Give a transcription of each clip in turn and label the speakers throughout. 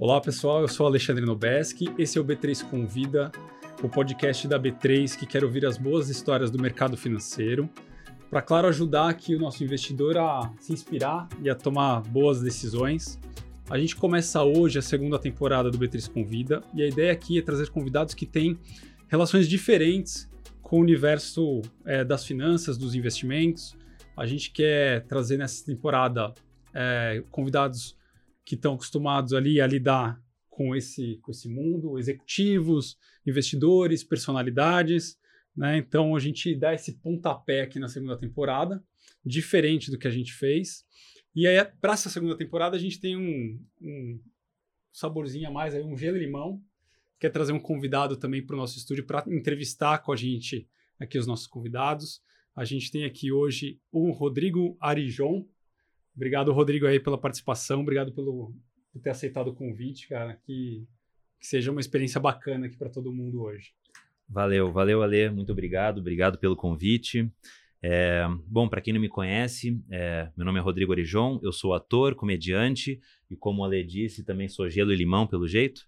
Speaker 1: Olá pessoal, eu sou Alexandre Nobeski, esse é o B3 Convida, o podcast da B3 que quer ouvir as boas histórias do mercado financeiro, para, claro, ajudar aqui o nosso investidor a se inspirar e a tomar boas decisões. A gente começa hoje a segunda temporada do B3 Convida e a ideia aqui é trazer convidados que têm relações diferentes com o universo é, das finanças, dos investimentos. A gente quer trazer nessa temporada é, convidados que estão acostumados ali a lidar com esse, com esse mundo, executivos, investidores, personalidades. Né? Então a gente dá esse pontapé aqui na segunda temporada, diferente do que a gente fez. E aí, para essa segunda temporada, a gente tem um, um saborzinho a mais, aí, um gelo e limão. Quer trazer um convidado também para o nosso estúdio para entrevistar com a gente aqui os nossos convidados. A gente tem aqui hoje o Rodrigo Arijon, Obrigado, Rodrigo, aí pela participação. Obrigado pelo, por ter aceitado o convite, cara. Que, que seja uma experiência bacana aqui para todo mundo hoje.
Speaker 2: Valeu, valeu, Ale. Muito obrigado. Obrigado pelo convite. É, bom, para quem não me conhece, é, meu nome é Rodrigo Arijon, eu sou ator, comediante e, como a Ale disse, também sou gelo e limão, pelo jeito,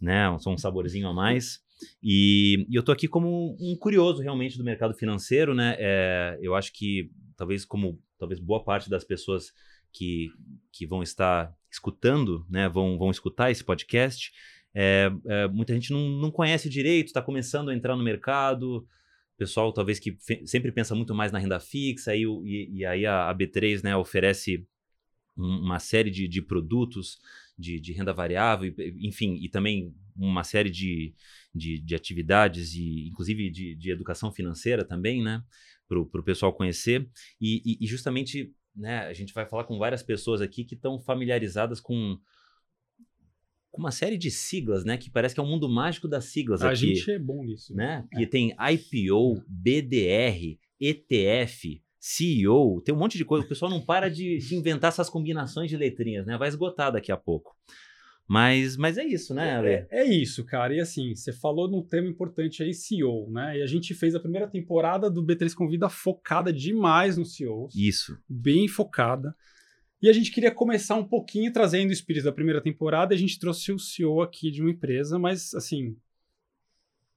Speaker 2: né? Sou um saborzinho a mais. E, e eu tô aqui como um curioso realmente do mercado financeiro, né? É, eu acho que talvez como talvez boa parte das pessoas que, que vão estar escutando, né, vão, vão escutar esse podcast, é, é, muita gente não, não conhece direito, está começando a entrar no mercado, pessoal talvez que sempre pensa muito mais na renda fixa, e, e, e aí a, a, B3 né, oferece um, uma série de, de produtos de, de, renda variável, enfim, e também uma série de, de, de atividades, e inclusive de, educação financeira também, né? Para o pessoal conhecer. E, e, e, justamente, né, a gente vai falar com várias pessoas aqui que estão familiarizadas com, com uma série de siglas, né? Que parece que é um mundo mágico das siglas
Speaker 1: a
Speaker 2: aqui.
Speaker 1: A gente é bom nisso.
Speaker 2: Né? É. tem IPO, BDR, ETF, CEO, tem um monte de coisa. O pessoal não para de, de inventar essas combinações de letrinhas, né? Vai esgotar daqui a pouco. Mas, mas é isso, né, Ale?
Speaker 1: É, é, isso, cara. E assim, você falou num tema importante aí, CEO, né? E a gente fez a primeira temporada do B3 Convida focada demais no CEO.
Speaker 2: Isso.
Speaker 1: Bem focada. E a gente queria começar um pouquinho trazendo o espírito da primeira temporada. E a gente trouxe o CEO aqui de uma empresa, mas assim,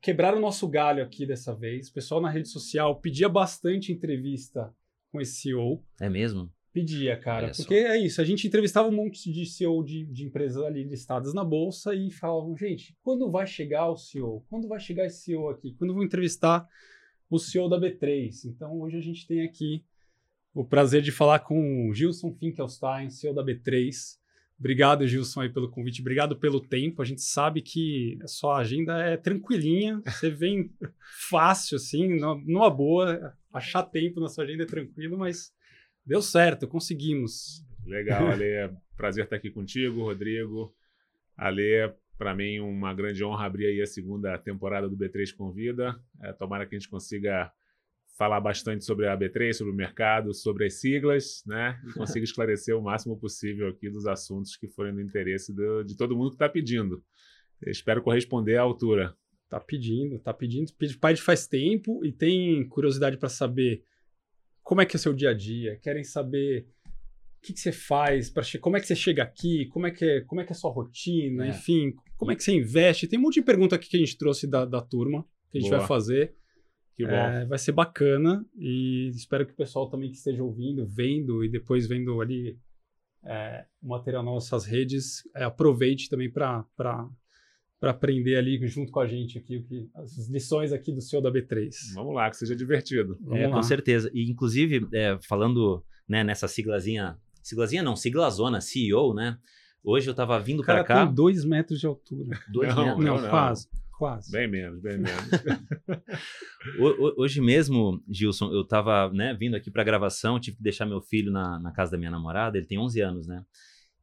Speaker 1: quebraram o nosso galho aqui dessa vez. O pessoal na rede social pedia bastante entrevista com esse CEO.
Speaker 2: É mesmo?
Speaker 1: Pedia, cara. porque é isso. A gente entrevistava um monte de CEO de, de empresas ali listadas na bolsa e falavam, gente, quando vai chegar o CEO? Quando vai chegar esse CEO aqui? Quando vou entrevistar o CEO da B3? Então hoje a gente tem aqui o prazer de falar com o Gilson Finkelstein, CEO da B3. Obrigado, Gilson, aí pelo convite. Obrigado pelo tempo. A gente sabe que a sua agenda é tranquilinha. Você vem fácil, assim, numa boa. Achar tempo na sua agenda é tranquilo, mas Deu certo, conseguimos.
Speaker 3: Legal, Ale. Prazer estar aqui contigo, Rodrigo. Ale, para mim, uma grande honra abrir aí a segunda temporada do B3 Convida. É, tomara que a gente consiga falar bastante sobre a B3, sobre o mercado, sobre as siglas, né? E consiga esclarecer o máximo possível aqui dos assuntos que forem do interesse do, de todo mundo que está pedindo. Eu espero corresponder à altura.
Speaker 1: Tá pedindo, tá pedindo. Pede faz tempo e tem curiosidade para saber como é que é o seu dia a dia, querem saber o que, que você faz, para como é que você chega aqui, como é que é, como é, que é a sua rotina, é. enfim, como é que você investe. Tem um monte de pergunta aqui que a gente trouxe da, da turma, que a gente Boa. vai fazer. Que bom. É, vai ser bacana e espero que o pessoal também que esteja ouvindo, vendo e depois vendo ali é, o material nas nossas redes, é, aproveite também para para aprender ali junto com a gente aqui o que as lições aqui do seu da B3.
Speaker 3: Vamos lá, que seja divertido.
Speaker 2: É, com certeza. E inclusive é, falando né, nessa siglazinha, siglazinha não, siglazona, CEO, né? Hoje eu estava vindo para cá.
Speaker 1: Tem dois metros de altura.
Speaker 2: Dois
Speaker 1: não,
Speaker 2: metros?
Speaker 1: Não, não, quase. Quase.
Speaker 3: Bem menos, bem menos.
Speaker 2: Hoje mesmo, Gilson, eu estava né, vindo aqui para gravação, tive que deixar meu filho na, na casa da minha namorada, ele tem 11 anos, né?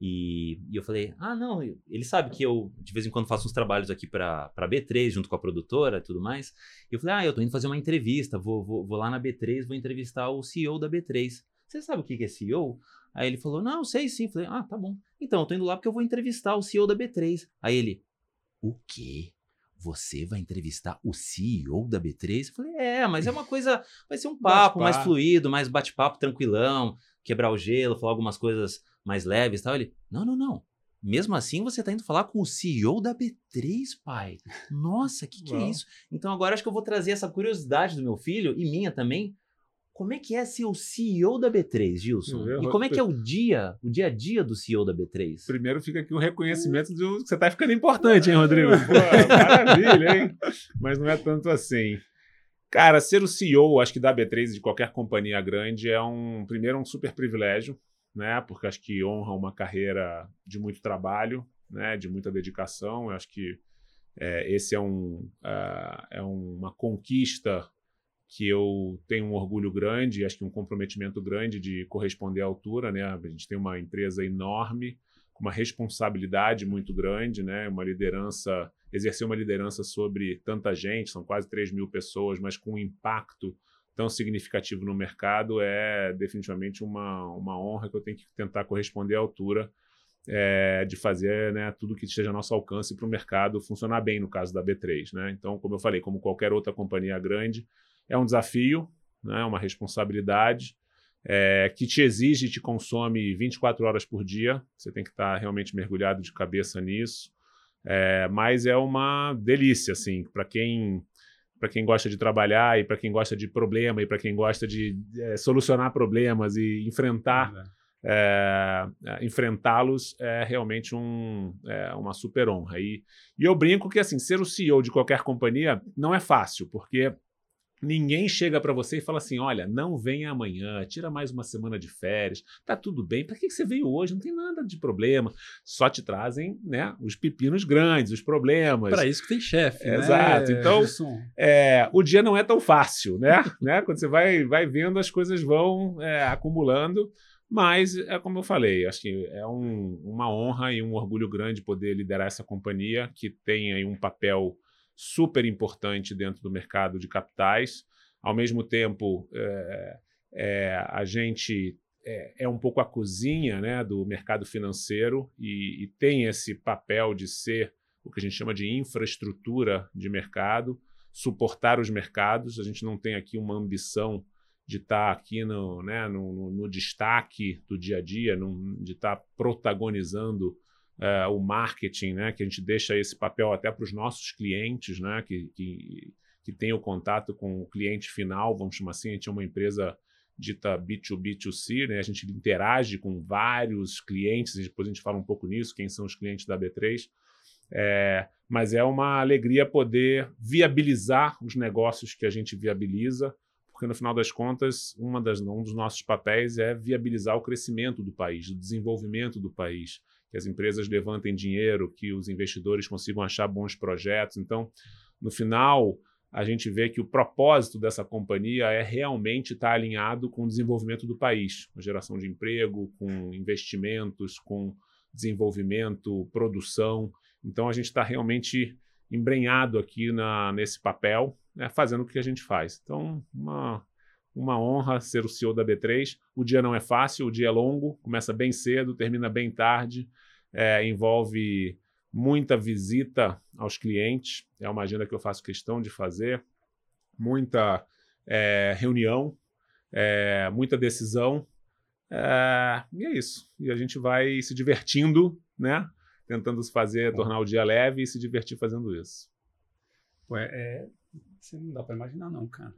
Speaker 2: E, e, eu falei, ah, não, ele sabe que eu de vez em quando faço uns trabalhos aqui para B3, junto com a produtora e tudo mais. E eu falei, ah, eu tô indo fazer uma entrevista, vou, vou, vou lá na B3, vou entrevistar o CEO da B3. Você sabe o que é CEO? Aí ele falou, não, sei sim. Eu falei, ah, tá bom. Então, eu tô indo lá porque eu vou entrevistar o CEO da B3. Aí ele, o quê? Você vai entrevistar o CEO da B3? Eu falei, é, mas é uma coisa, vai ser um papo mais fluido, mais bate-papo tranquilão, quebrar o gelo, falar algumas coisas mais leves e tal. Ele, não, não, não. Mesmo assim, você está indo falar com o CEO da B3, pai. Nossa, o que, que é isso? Então agora acho que eu vou trazer essa curiosidade do meu filho e minha também. Como é que é ser o CEO da B3, Gilson? E como é que é o dia, o dia a dia do CEO da B3?
Speaker 3: Primeiro fica aqui o um reconhecimento de que você está ficando importante, hein, Rodrigo? Pô, maravilha, hein? Mas não é tanto assim. Cara, ser o CEO, acho que da B3 de qualquer companhia grande é um, primeiro, um super privilégio, né? Porque acho que honra uma carreira de muito trabalho, né? De muita dedicação. Eu acho que é, esse é, um, uh, é uma conquista que eu tenho um orgulho grande, acho que um comprometimento grande de corresponder à altura, né? A gente tem uma empresa enorme, com uma responsabilidade muito grande, né? Uma liderança, exercer uma liderança sobre tanta gente, são quase 3 mil pessoas, mas com um impacto tão significativo no mercado é definitivamente uma, uma honra que eu tenho que tentar corresponder à altura é, de fazer né, tudo que esteja a nosso alcance para o mercado funcionar bem no caso da B3. Né? Então, como eu falei, como qualquer outra companhia grande, é um desafio, né, uma responsabilidade é, que te exige e te consome 24 horas por dia. Você tem que estar realmente mergulhado de cabeça nisso. É, mas é uma delícia, assim, para quem para quem gosta de trabalhar e para quem gosta de problema e para quem gosta de é, solucionar problemas e enfrentar é, é, enfrentá-los é realmente um, é uma super honra. E, e eu brinco que assim ser o CEO de qualquer companhia não é fácil, porque Ninguém chega para você e fala assim: olha, não venha amanhã, tira mais uma semana de férias, tá tudo bem. Para que você veio hoje? Não tem nada de problema. Só te trazem né, os pepinos grandes, os problemas.
Speaker 1: Para isso que tem chefe. Né?
Speaker 3: Exato. Então, é, o dia não é tão fácil, né? né? Quando você vai, vai vendo, as coisas vão é, acumulando. Mas, é como eu falei, acho que é um, uma honra e um orgulho grande poder liderar essa companhia que tem aí um papel super importante dentro do mercado de capitais. Ao mesmo tempo, é, é, a gente é, é, um pouco a cozinha né, do mercado financeiro e, e, tem esse papel de ser o que a gente chama de infraestrutura de mercado, suportar os mercados. A gente não tem aqui uma ambição de estar aqui no, né, no, no, destaque do dia a dia, de estar protagonizando uh, o marketing, né, que a gente deixa esse papel até para os nossos clientes, né, que, que, que tem o contato com o cliente final, vamos chamar assim, a gente é uma empresa dita B2B2C, né, a gente interage com vários clientes, e depois a gente fala um pouco nisso, quem são os clientes da B3, é, mas é uma alegria poder viabilizar os negócios que a gente viabiliza, porque no final das contas, das, um dos nossos papéis é viabilizar o crescimento do país, o desenvolvimento do país que as empresas levantem dinheiro, que os investidores consigam achar bons projetos. Então, no final, a gente vê que o propósito dessa companhia é realmente estar alinhado com o desenvolvimento do país, com geração de emprego, com investimentos, com desenvolvimento, produção. Então, a gente está realmente embrenhado aqui na, nesse papel, né, fazendo o que a gente faz. Então, uma, uma honra ser o CEO da B3. O dia não é fácil, o dia é longo, começa bem cedo, termina bem tarde, é, envolve muita visita aos clientes, é uma agenda que eu faço questão de fazer, muita é, reunião, é, muita decisão, é, e é isso. E a gente vai se divertindo, né? Tentando fazer, tornar o dia leve e se divertir fazendo isso.
Speaker 1: Ué, é, você não dá para imaginar, não, cara.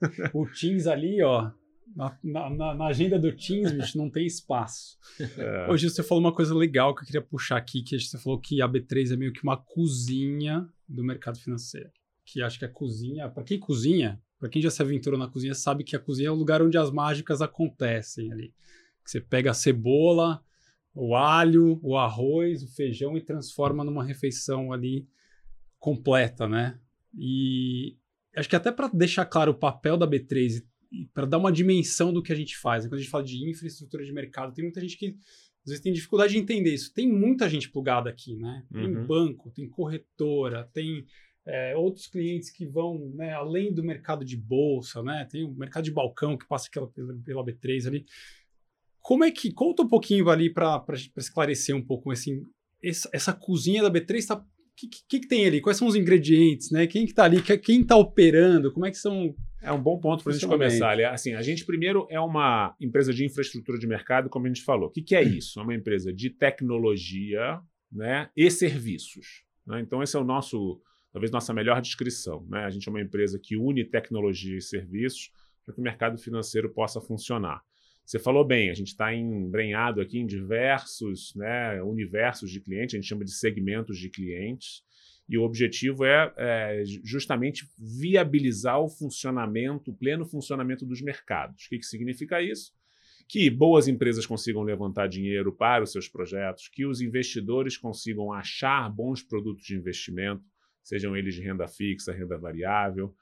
Speaker 1: o Teams ali, ó, na, na, na, agenda do Teams, bicho, não tem espaço. É. Hoje você falou uma coisa legal que eu queria puxar aqui, que você falou que a B3 é meio que uma cozinha do mercado financeiro. Que acho que a cozinha, para quem cozinha, para quem já se aventurou na cozinha, sabe que a cozinha é o lugar onde as mágicas acontecem ali. Que você pega a cebola, o alho, o arroz, o feijão e transforma numa refeição ali completa, né? E acho que até para deixar claro o papel da B3 e para dar uma dimensão do que a gente faz. Né? Quando a gente fala de infraestrutura de mercado, tem muita gente que às vezes tem dificuldade de entender isso. Tem muita gente plugada aqui, né? Tem uhum. banco, tem corretora, tem é, outros clientes que vão né, além do mercado de bolsa, né? Tem o mercado de balcão que passa pela, pela B3 ali. Como é que. Conta um pouquinho ali para esclarecer um pouco assim, essa, essa cozinha da B3 está que, que, que, tem ali? Quais são os ingredientes, né? Quem que tá ali? Quem está operando? Como é que são...
Speaker 3: É um bom ponto para a gente começar. Ali. Assim, a gente primeiro é uma empresa de infraestrutura de mercado, como a gente falou. O que, que é isso? É uma empresa de tecnologia né, e serviços. Né? Então, esse é o nosso, talvez nossa melhor descrição. Né? A gente é uma empresa que une tecnologia e serviços para que o mercado financeiro possa funcionar. Você falou bem, a gente está embrenhado aqui em diversos né, universos de clientes, a gente chama de segmentos de clientes, e o objetivo é, é justamente viabilizar o funcionamento, o pleno funcionamento dos mercados. O que, que significa isso? Que boas empresas consigam levantar dinheiro para os seus projetos, que os investidores consigam achar bons produtos de investimento, sejam eles de renda fixa, renda variável,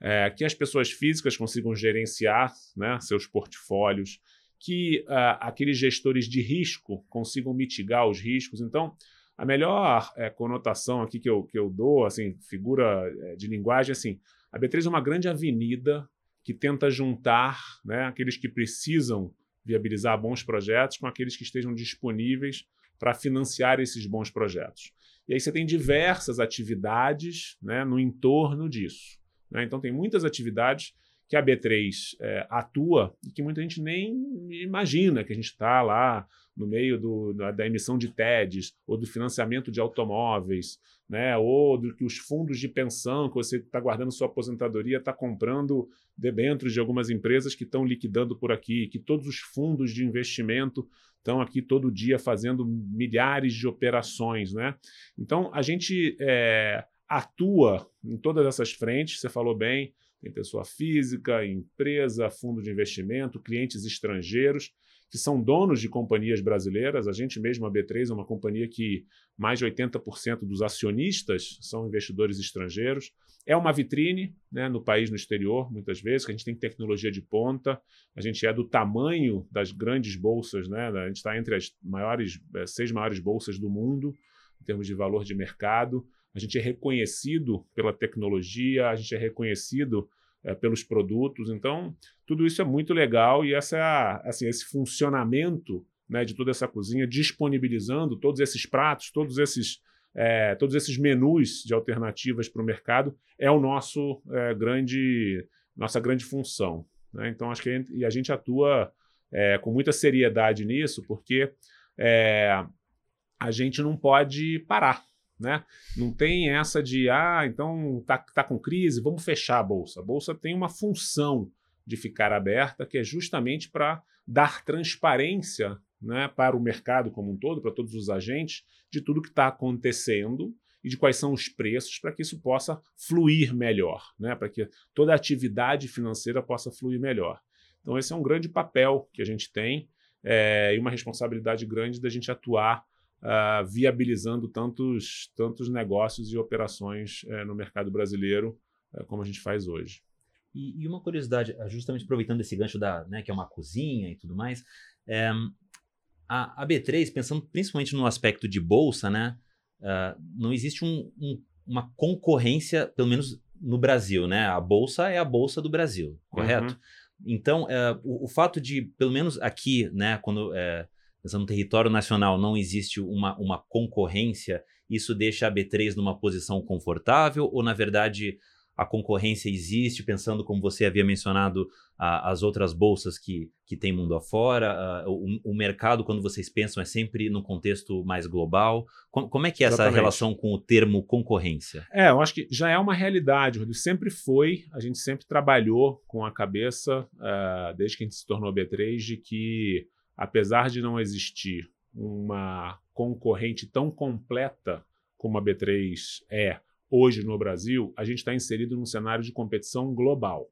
Speaker 3: é, que as pessoas físicas consigam gerenciar né, seus portfólios, que uh, aqueles gestores de risco consigam mitigar os riscos. Então, a melhor é, conotação aqui que eu, que eu dou, assim, figura é, de linguagem, assim, a B3 é uma grande avenida que tenta juntar né, aqueles que precisam viabilizar bons projetos com aqueles que estejam disponíveis para financiar esses bons projetos. E aí você tem diversas atividades né, no entorno disso. Né? Então, tem muitas atividades que a B3 é, atua e que muita gente nem imagina que a gente está lá no meio do, da, da, emissão de TEDs ou do financiamento de automóveis, né? ou do que os fundos de pensão que você está guardando sua aposentadoria está comprando debêntures de algumas empresas que estão liquidando por aqui, que todos os fundos de investimento estão aqui todo dia fazendo milhares de operações. Né? Então, a gente é, atua em todas essas frentes, você falou bem, tem pessoa física, empresa, fundo de investimento, clientes estrangeiros que são donos de companhias brasileiras. A gente mesmo, a B3, é uma companhia que mais de 80% dos acionistas são investidores estrangeiros. É uma vitrine né, no país, no exterior, muitas vezes, que a gente tem tecnologia de ponta, a gente é do tamanho das grandes bolsas, né, a gente está entre as maiores, eh, seis maiores bolsas do mundo, em termos de valor de mercado a gente é reconhecido pela tecnologia, a gente é reconhecido é, pelos produtos. Então, tudo isso é muito legal e essa, é assim, esse funcionamento né, de toda essa cozinha, disponibilizando todos esses pratos, todos esses, é, todos esses menus de alternativas para o mercado, é o nosso é, grande, nossa grande função. Né? Então, acho que a gente, e a gente atua com muita seriedade nisso, porque a gente não pode parar. Né? Não tem essa de, ah, então tá, tá com crise, vamos fechar a bolsa. A bolsa tem uma função de ficar aberta, que é justamente para dar transparência né, para o mercado como um todo, para todos os agentes, de tudo que está acontecendo e de quais são os preços para que isso possa fluir melhor, né, para que toda a atividade financeira possa fluir melhor. Então, esse é um grande papel que a gente tem é, e uma responsabilidade grande da gente atuar uh, viabilizando tantos, tantos negócios e operações uh, no mercado brasileiro uh, como a gente faz hoje.
Speaker 2: E, e, uma curiosidade, ah, justamente aproveitando esse gancho da, né, que é uma cozinha e tudo mais, é, a, a, B3, pensando principalmente no aspecto de bolsa, né, não existe um, um, uma concorrência, pelo menos no Brasil, né? A bolsa é a bolsa do Brasil, correto? Uhum. Então, o, o, fato de, pelo menos aqui, né, quando é, no território nacional, não existe uma, uma concorrência, isso deixa a B3 numa posição confortável ou, na verdade, a concorrência existe, pensando como você havia mencionado a, as outras bolsas que, que tem mundo afora, a, o, o, mercado, quando vocês pensam, é sempre no contexto mais global. Com, como é que é Exatamente. essa relação com o termo concorrência?
Speaker 3: É, eu acho que já é uma realidade, Rodrigo. Sempre foi, a gente sempre trabalhou com a cabeça, uh, desde que a gente se tornou B3, de que apesar de não existir uma concorrente tão completa como a B3 é hoje no Brasil, a gente está inserido num cenário de competição global.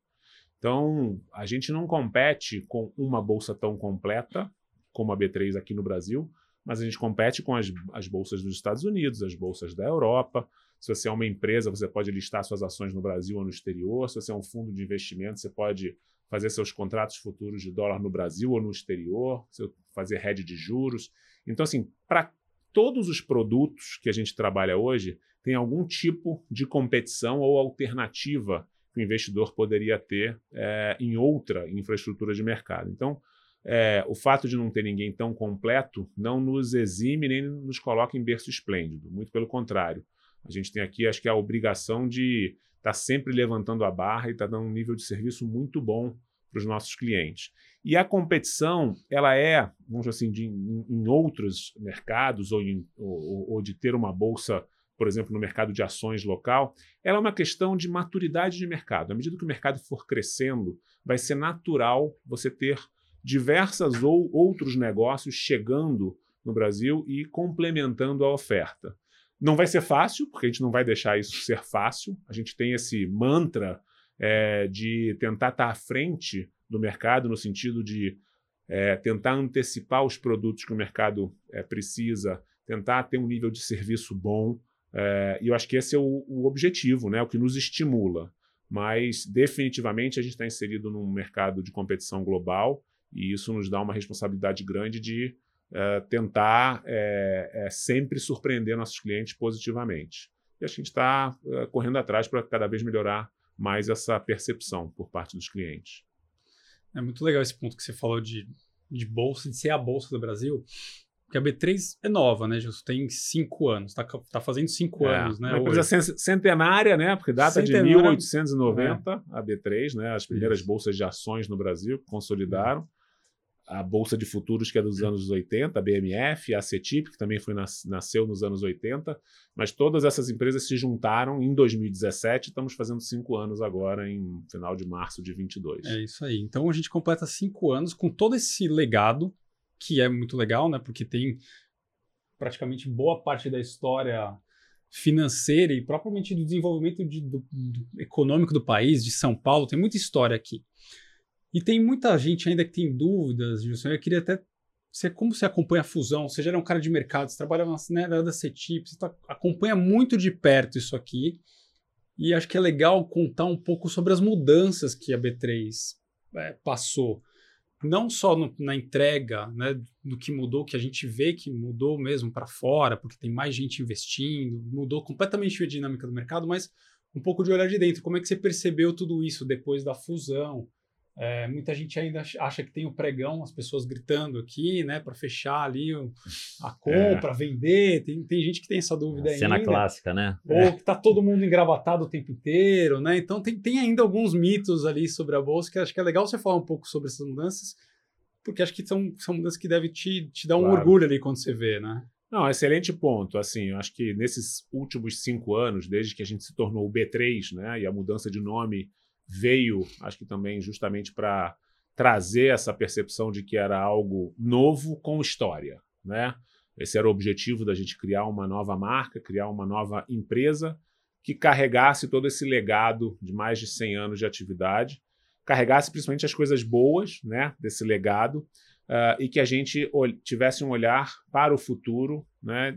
Speaker 3: Então, a gente não compete com uma bolsa tão completa como a B3 aqui no Brasil, mas a gente compete com as, as bolsas dos Estados Unidos, as bolsas da Europa. Se você é uma empresa, você pode listar suas ações no Brasil ou no exterior. Se você é um fundo de investimento, você pode fazer seus contratos futuros de dólar no Brasil ou no exterior, fazer hedge de juros. Então, assim, para todos os produtos que a gente trabalha hoje, tem algum tipo de competição ou alternativa que o investidor poderia ter é, em outra infraestrutura de mercado. Então, é, o fato de não ter ninguém tão completo não nos exime nem nos coloca em berço esplêndido. Muito pelo contrário. A gente tem aqui, acho que a obrigação de estar tá sempre levantando a barra e estar tá dando um nível de serviço muito bom para os nossos clientes. E a competição, ela é, vamos dizer assim, de, em, em outros mercados ou, em, ou, ou de ter uma bolsa por exemplo, no mercado de ações local, ela é uma questão de maturidade de mercado. À medida que o mercado for crescendo, vai ser natural você ter diversas ou outros negócios chegando no Brasil e complementando a oferta. Não vai ser fácil, porque a gente não vai deixar isso ser fácil. A gente tem esse mantra é, de tentar estar à frente do mercado, no sentido de é, tentar antecipar os produtos que o mercado é, precisa, tentar ter um nível de serviço bom. É, e eu acho que esse é o, o, objetivo, né, o que nos estimula. Mas, definitivamente, a gente está inserido num mercado de competição global e isso nos dá uma responsabilidade grande de é, tentar é, sempre surpreender nossos clientes positivamente. E a gente está correndo atrás para cada vez melhorar mais essa percepção por parte dos clientes.
Speaker 1: É muito legal esse ponto que você falou de, de bolsa, de ser a bolsa do Brasil. Porque a B3 é nova, né, Justo? Tem cinco anos, está tá fazendo cinco é, anos, né?
Speaker 3: Uma empresa centenária, né? Porque data centenária, de 1890, é. a B3, né? As primeiras Isso. bolsas de ações no Brasil consolidaram. A Bolsa de Futuros, que é dos anos 80, a BMF, a CETIP, que também foi nas, nasceu nos anos 80, mas todas essas empresas se juntaram em 2017, estamos fazendo cinco anos agora, em final de março de 22.
Speaker 1: É isso aí. Então a gente completa cinco anos com todo esse legado que é muito legal, né? Porque tem praticamente boa parte da história financeira e propriamente do desenvolvimento de, do, do, econômico do país, de São Paulo, tem muita história aqui. E tem muita gente ainda que tem dúvidas, Gilson. Eu queria até você, como você acompanha a fusão? Você já era um cara de mercado, você trabalha na né, da CETIP, você tá, acompanha muito de perto isso aqui. E acho que é legal contar um pouco sobre as mudanças que a B3 é, passou não só no, na entrega né, do que mudou, que a gente vê que mudou mesmo para fora, porque tem mais gente investindo, mudou completamente a dinâmica do mercado, mas um pouco de olhar de dentro. Como é que você percebeu tudo isso depois da fusão? É, muita gente ainda acha que tem o pregão, as pessoas gritando aqui, né, para fechar ali o, a compra, é. vender. Tem, tem gente que tem essa dúvida ainda.
Speaker 2: Cena clássica, né?
Speaker 1: Ou é. que tá todo mundo engravatado o tempo inteiro, né? Então tem, tem ainda alguns mitos ali sobre a bolsa que acho que é legal você falar um pouco sobre essas mudanças, porque acho que são, são mudanças que devem te, te dar um claro. orgulho ali quando você vê, né?
Speaker 3: Não, excelente ponto. Assim, eu acho que nesses últimos cinco anos, desde que a gente se tornou o B3, né, e a mudança de nome veio, acho que também justamente para trazer essa percepção de que era algo novo com história, né? Esse era o objetivo da gente criar uma nova marca, criar uma nova empresa que carregasse todo esse legado de mais de 100 anos de atividade, carregasse principalmente as coisas boas, né, desse legado, uh, e que a gente tivesse um olhar para o futuro, né,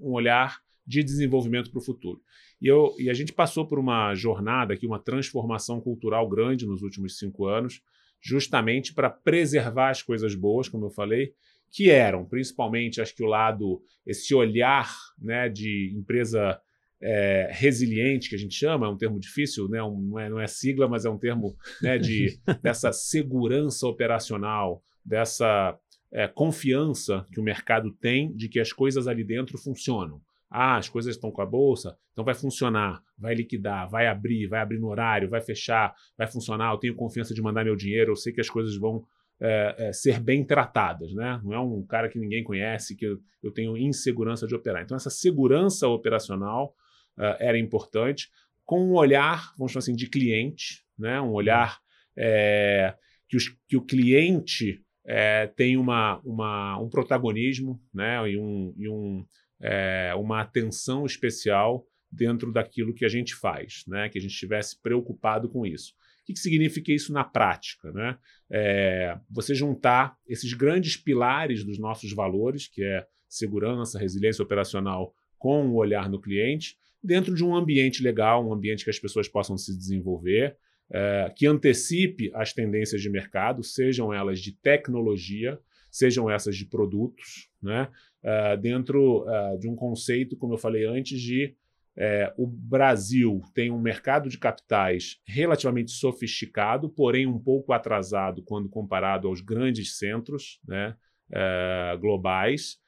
Speaker 3: um olhar de desenvolvimento para o futuro. E, eu, e a gente passou por uma jornada aqui, uma transformação cultural grande nos últimos cinco anos, justamente para preservar as coisas boas, como eu falei, que eram principalmente, acho que o lado, esse olhar né, de empresa é, resiliente, que a gente chama, é um termo difícil, né, um, não, é, não é sigla, mas é um termo né, de, dessa segurança operacional, dessa é, confiança que o mercado tem de que as coisas ali dentro funcionam. Ah, as coisas estão com a bolsa, então vai funcionar, vai liquidar, vai abrir, vai abrir no horário, vai fechar, vai funcionar. Eu tenho confiança de mandar meu dinheiro, eu sei que as coisas vão é, é, ser bem tratadas, né? Não é um cara que ninguém conhece, que eu, eu tenho insegurança de operar. Então, essa segurança operacional uh, era importante, com um olhar, vamos chamar assim, de cliente, né? um olhar é, que, os, que o cliente é, tem uma, uma, um protagonismo né? e, um, e um, é, uma atenção especial dentro daquilo que a gente faz, né? que a gente estivesse preocupado com isso. O que, que significa isso na prática? Né? É, você juntar esses grandes pilares dos nossos valores, que é segurança, resiliência operacional, com o olhar no cliente, dentro de um ambiente legal, um ambiente que as pessoas possam se desenvolver, é, que antecipe as tendências de mercado, sejam elas de tecnologia, sejam essas de produtos, né? É, dentro é, de um conceito, como eu falei antes, de é, o Brasil tem um mercado de capitais relativamente sofisticado, porém um pouco atrasado quando comparado aos grandes centros né, é, globais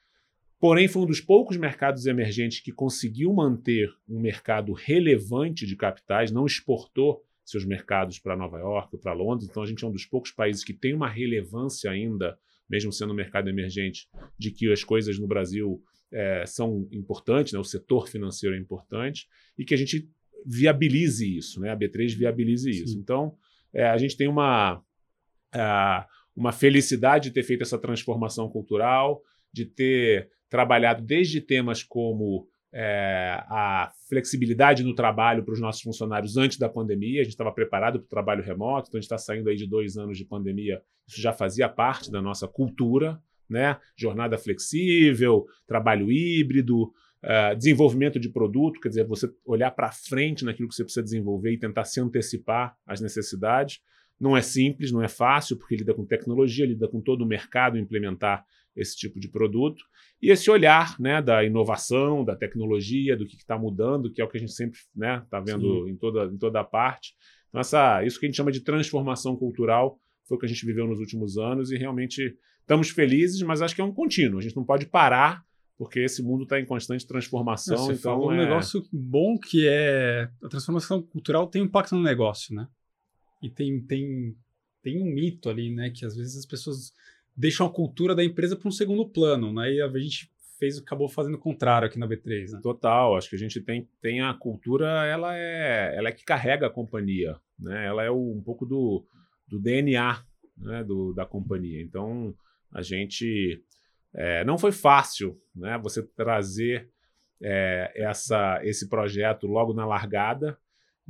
Speaker 3: Porém, foi um dos poucos mercados emergentes que conseguiu manter um mercado relevante de capitais, não exportou seus mercados para Nova York, para Londres. Então, a gente é um dos poucos países que tem uma relevância ainda, mesmo sendo um mercado emergente, de que as coisas no Brasil é, são importantes, né? o setor financeiro é importante, e que a gente viabilize isso, né? a B3 viabilize Sim. isso. Então, é, a gente tem uma, é, uma felicidade de ter feito essa transformação cultural, de ter trabalhado desde temas como é, a flexibilidade no trabalho para os nossos funcionários antes da pandemia. A gente estava preparado para o trabalho remoto, então a gente está saindo aí de dois anos de pandemia. Isso já fazia parte da nossa cultura, né? Jornada flexível, trabalho híbrido, Uh, desenvolvimento de produto, quer dizer, você olhar para frente naquilo que você precisa desenvolver e tentar se antecipar às necessidades. Não é simples, não é fácil, porque lida com tecnologia, lida com todo o mercado implementar esse tipo de produto. E esse olhar né, da inovação, da tecnologia, do que está mudando, que é o que a gente sempre está né, tá vendo em toda, em toda a parte. Então, essa, isso que a gente chama de transformação cultural foi o que a gente viveu nos últimos anos e realmente estamos felizes, mas acho que é um contínuo. A gente não pode parar porque esse mundo está em constante transformação.
Speaker 1: Você
Speaker 3: então
Speaker 1: falou
Speaker 3: é...
Speaker 1: um negócio bom que é a transformação cultural tem impacto no negócio, né? E tem, tem, tem um mito ali, né? Que às vezes as pessoas deixam a cultura da empresa para um segundo plano, né? E a gente fez, acabou fazendo o contrário aqui na B3, né?
Speaker 3: Total, acho que a gente tem, tem a cultura, ela é, ela é que carrega a companhia, né? Ela é o, um pouco do, do DNA né? do, da companhia. Então, a gente... É, não foi fácil né? você trazer é, essa, esse projeto logo na largada,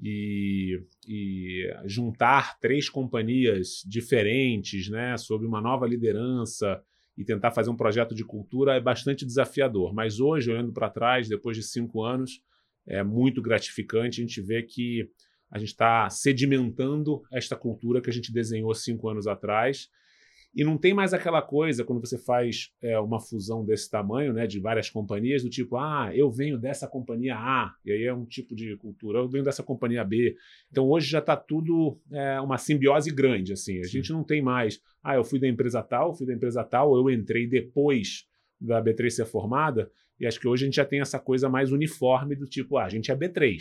Speaker 3: e, e, juntar três companhias diferentes, né, sob uma nova liderança e tentar fazer um projeto de cultura é bastante desafiador. Mas hoje, olhando para trás, depois de cinco anos, é muito gratificante a gente ver que a gente está sedimentando esta cultura que a gente desenhou cinco anos atrás e não tem mais aquela coisa quando você faz é, uma fusão desse tamanho, né, de várias companhias, do tipo, ah, eu venho dessa companhia A, e aí é um tipo de cultura, eu venho dessa companhia B. Então hoje já está tudo é, uma simbiose grande, assim. A Sim. gente não tem mais, ah, eu fui da empresa tal, fui da empresa tal, eu entrei depois da B3 ser formada, e acho que hoje a gente já tem essa coisa mais uniforme do tipo, ah, a gente é B3.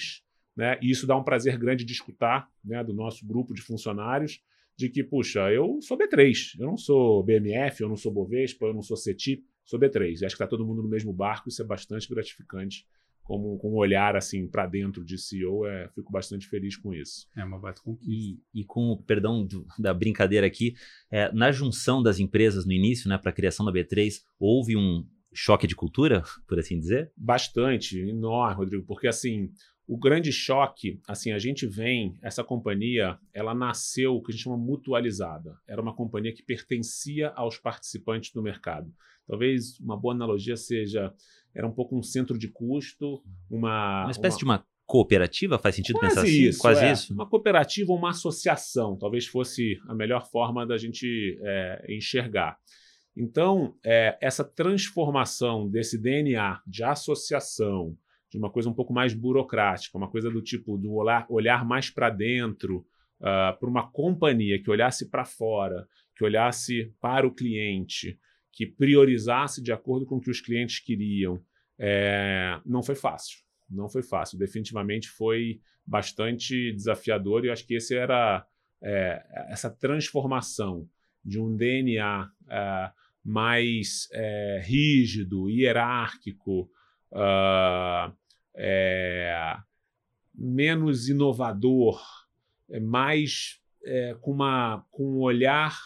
Speaker 3: Né? E isso dá um prazer grande de escutar né, do nosso grupo de funcionários de que, puxa, eu sou B3, eu não sou BMF, eu não sou Bovespa, eu não sou CETI, sou B3. E acho que está todo mundo no mesmo barco, isso é bastante gratificante. Como, com um olhar assim para dentro de CEO, é, fico bastante feliz com isso.
Speaker 1: É uma baita conquista.
Speaker 2: E, e com o perdão do, da brincadeira aqui, é, na junção das empresas no início, né, para a criação da B3, houve um choque de cultura, por assim dizer?
Speaker 3: Bastante, enorme, Rodrigo, porque assim, o grande choque, assim, a gente vem, essa companhia, ela nasceu o que a gente chama mutualizada. Era uma companhia que pertencia aos participantes do mercado. Talvez uma boa analogia seja, era um pouco um centro de custo, uma...
Speaker 2: Uma espécie uma... de uma cooperativa, faz sentido
Speaker 3: Quase
Speaker 2: pensar assim?
Speaker 3: Isso, Quase é. isso. Uma cooperativa ou uma associação, talvez fosse a melhor forma da gente é, enxergar. Então, é, essa transformação desse DNA de associação, de uma coisa um pouco mais burocrática, uma coisa do tipo do olhar, olhar mais para dentro, uh, ah, para uma companhia que olhasse para fora, que olhasse para o cliente, que priorizasse de acordo com o que os clientes queriam. É, não foi fácil. Não foi fácil. Definitivamente foi bastante desafiador e eu acho que esse era é, essa transformação de um DNA é, mais rígido, hierárquico, uh, é, menos inovador, é, mais é, com, uma, com um olhar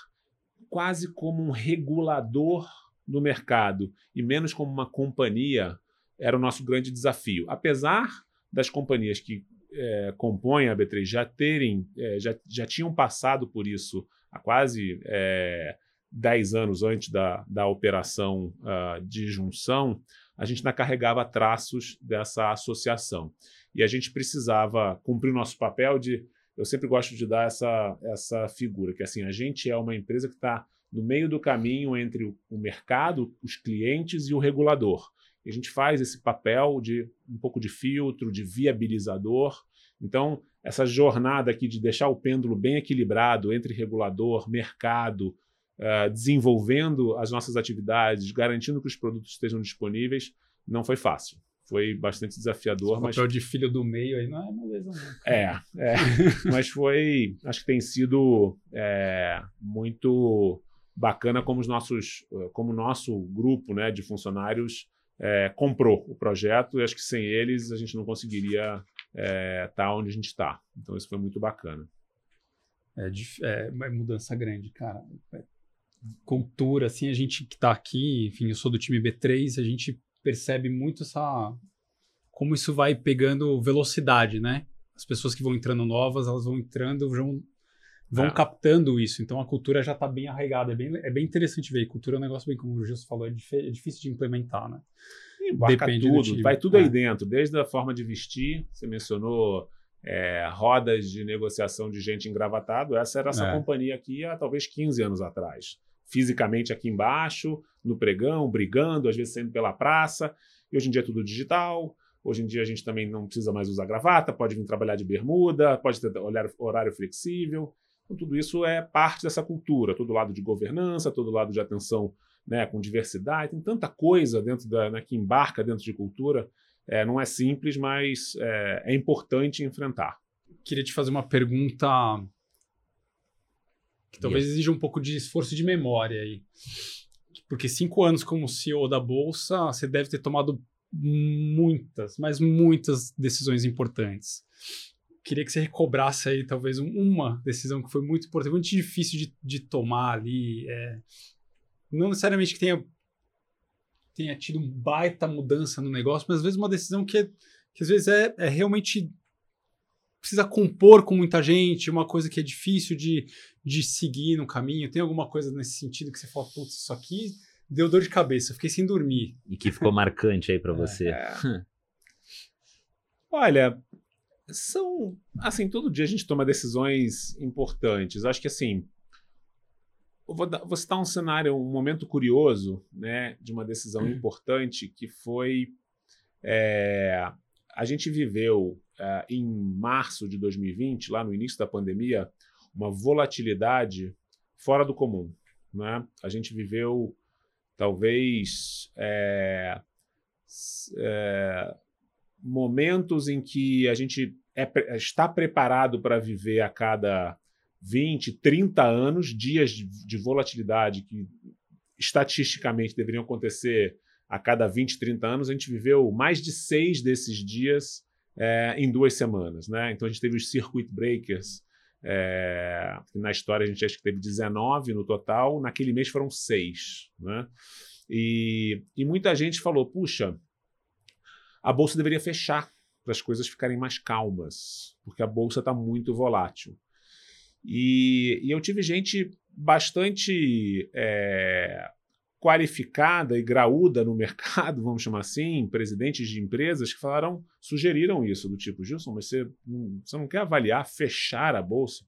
Speaker 3: quase como um regulador do mercado e menos como uma companhia, era o nosso grande desafio. Apesar das companhias que é, compõem a B3 já terem, é, já, já tinham passado por isso há quase é, 10 anos antes da, da operação uh, de junção, a gente ainda carregava traços dessa associação. E a gente precisava cumprir o nosso papel de. Eu sempre gosto de dar essa, essa figura, que assim, a gente é uma empresa que está no meio do caminho entre o, o mercado, os clientes e o regulador. E a gente faz esse papel de um pouco de filtro, de viabilizador. Então, essa jornada aqui de deixar o pêndulo bem equilibrado entre regulador, mercado, uh, desenvolvendo as nossas atividades, garantindo que os produtos estejam disponíveis, não foi fácil. Foi bastante desafiador.
Speaker 1: O
Speaker 3: mas...
Speaker 1: papel de filho do meio aí não é moleza, não.
Speaker 3: É, é. mas foi. Acho que tem sido é, muito bacana como os nossos, como o nosso grupo né, de funcionários é, comprou o projeto e acho que sem eles a gente não conseguiria estar é, tá onde a gente está. Então isso foi muito bacana.
Speaker 1: É, é, é mudança grande, cara. Cultura, assim, a gente que está aqui, enfim, eu sou do time B3, a gente percebe muito essa como isso vai pegando velocidade, né? As pessoas que vão entrando novas, elas vão entrando, vão, vão é. captando isso. Então a cultura já está bem arraigada. É bem, é bem interessante ver. Cultura é um negócio bem, como o Gilson falou, é, é difícil de implementar, né?
Speaker 3: Depende tudo, vai tudo aí é. dentro, desde a forma de vestir, você mencionou é, rodas de negociação de gente engravatado. Essa era essa é. companhia aqui há talvez 15 anos atrás. Fisicamente aqui embaixo, no pregão, brigando, às vezes saindo pela praça. E hoje em dia é tudo digital. Hoje em dia a gente também não precisa mais usar gravata, pode vir trabalhar de bermuda, pode ter horário flexível. Então, tudo isso é parte dessa cultura, todo lado de governança, todo lado de atenção né, com diversidade. Tem tanta coisa dentro da, né, que embarca dentro de cultura é, não é simples, mas é, é importante enfrentar.
Speaker 1: Queria te fazer uma pergunta que talvez yes. exija um pouco de esforço de memória aí. Porque cinco anos como CEO da Bolsa, você deve ter tomado muitas, mas muitas decisões importantes. Queria que você recobrasse aí talvez uma decisão que foi muito importante, muito difícil de, de tomar ali. É, não necessariamente que tenha tenha tido baita mudança no negócio, mas às vezes uma decisão que, que às vezes é, é realmente precisa compor com muita gente, uma coisa que é difícil de, de seguir no caminho. Tem alguma coisa nesse sentido que você fala, putz, isso aqui deu dor de cabeça, fiquei sem dormir.
Speaker 2: E que ficou marcante aí para é. você. É.
Speaker 3: Olha, são assim, todo dia a gente toma decisões importantes. Acho que assim, vou, dar, vou citar um cenário, um momento curioso, né, de uma decisão uhum. importante que foi é, a gente viveu é, em março de 2020, lá no início da pandemia, uma volatilidade fora do comum, né? A gente viveu talvez é, é, momentos em que a gente é, está preparado para viver a cada 20, 30 anos, dias de, de volatilidade que estatisticamente deveriam acontecer a cada 20, 30 anos, a gente viveu mais de seis desses dias é, em duas semanas. Né? Então a gente teve os circuit breakers, é, na história a gente acha que teve 19 no total, naquele mês foram seis. Né? E, e muita gente falou: puxa, a bolsa deveria fechar para as coisas ficarem mais calmas, porque a bolsa está muito volátil. E, e eu tive gente bastante é, qualificada e graúda no mercado, vamos chamar assim, presidentes de empresas que falaram, sugeriram isso, do tipo, Gilson, mas você, você não quer avaliar, fechar a bolsa?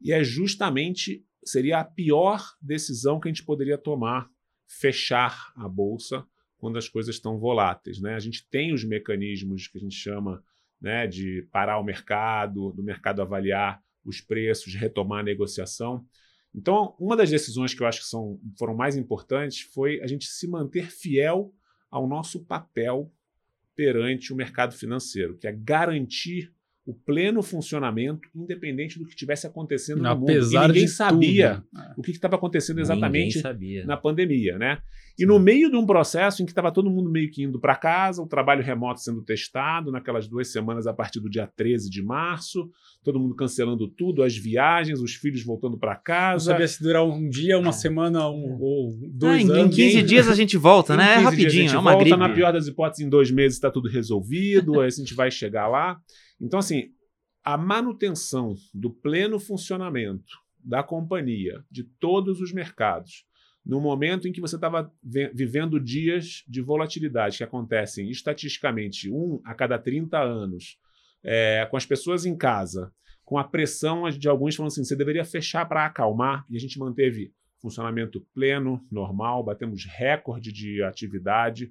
Speaker 3: E é justamente, seria a pior decisão que a gente poderia tomar, fechar a bolsa quando as coisas estão voláteis. Né? A gente tem os mecanismos que a gente chama né, de parar o mercado, do mercado avaliar os preços, retomar a negociação. Então, uma das decisões que eu acho que são, foram mais importantes foi a gente se manter fiel ao nosso papel perante o mercado financeiro, que é garantir o pleno funcionamento, independente do que estivesse acontecendo no mundo. E ninguém sabia tudo. É. o que estava acontecendo exatamente na pandemia, né? E no meio de um processo em que estava todo mundo meio que indo para casa, o trabalho remoto sendo testado naquelas duas semanas a partir do dia 13 de março, todo mundo cancelando tudo, as viagens, os filhos voltando para casa.
Speaker 1: Não sabia se durar um dia, uma semana um, ou dois
Speaker 2: ah, anos. Em 15 dias a gente volta, né? É rapidinho, é uma volta, gripe.
Speaker 3: Na pior das hipóteses, em dois meses está tudo resolvido, aí a gente vai chegar lá. Então, assim, a manutenção do pleno funcionamento da companhia, de todos os mercados, no momento em que você estava vivendo dias de volatilidade que acontecem estatisticamente um a cada 30 anos, é, com as pessoas em casa, com a pressão de alguns falando assim, você deveria fechar para acalmar, e a gente manteve funcionamento pleno, normal, batemos recorde de atividade,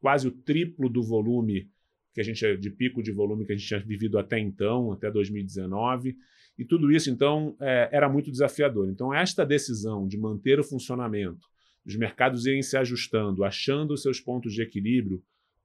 Speaker 3: quase o triplo do volume que a gente de pico de volume que a gente tinha vivido até então, até 2019. E tudo isso, então, é, era muito desafiador. Então, esta decisão de manter o funcionamento, os mercados irem se ajustando, achando os seus pontos de equilíbrio,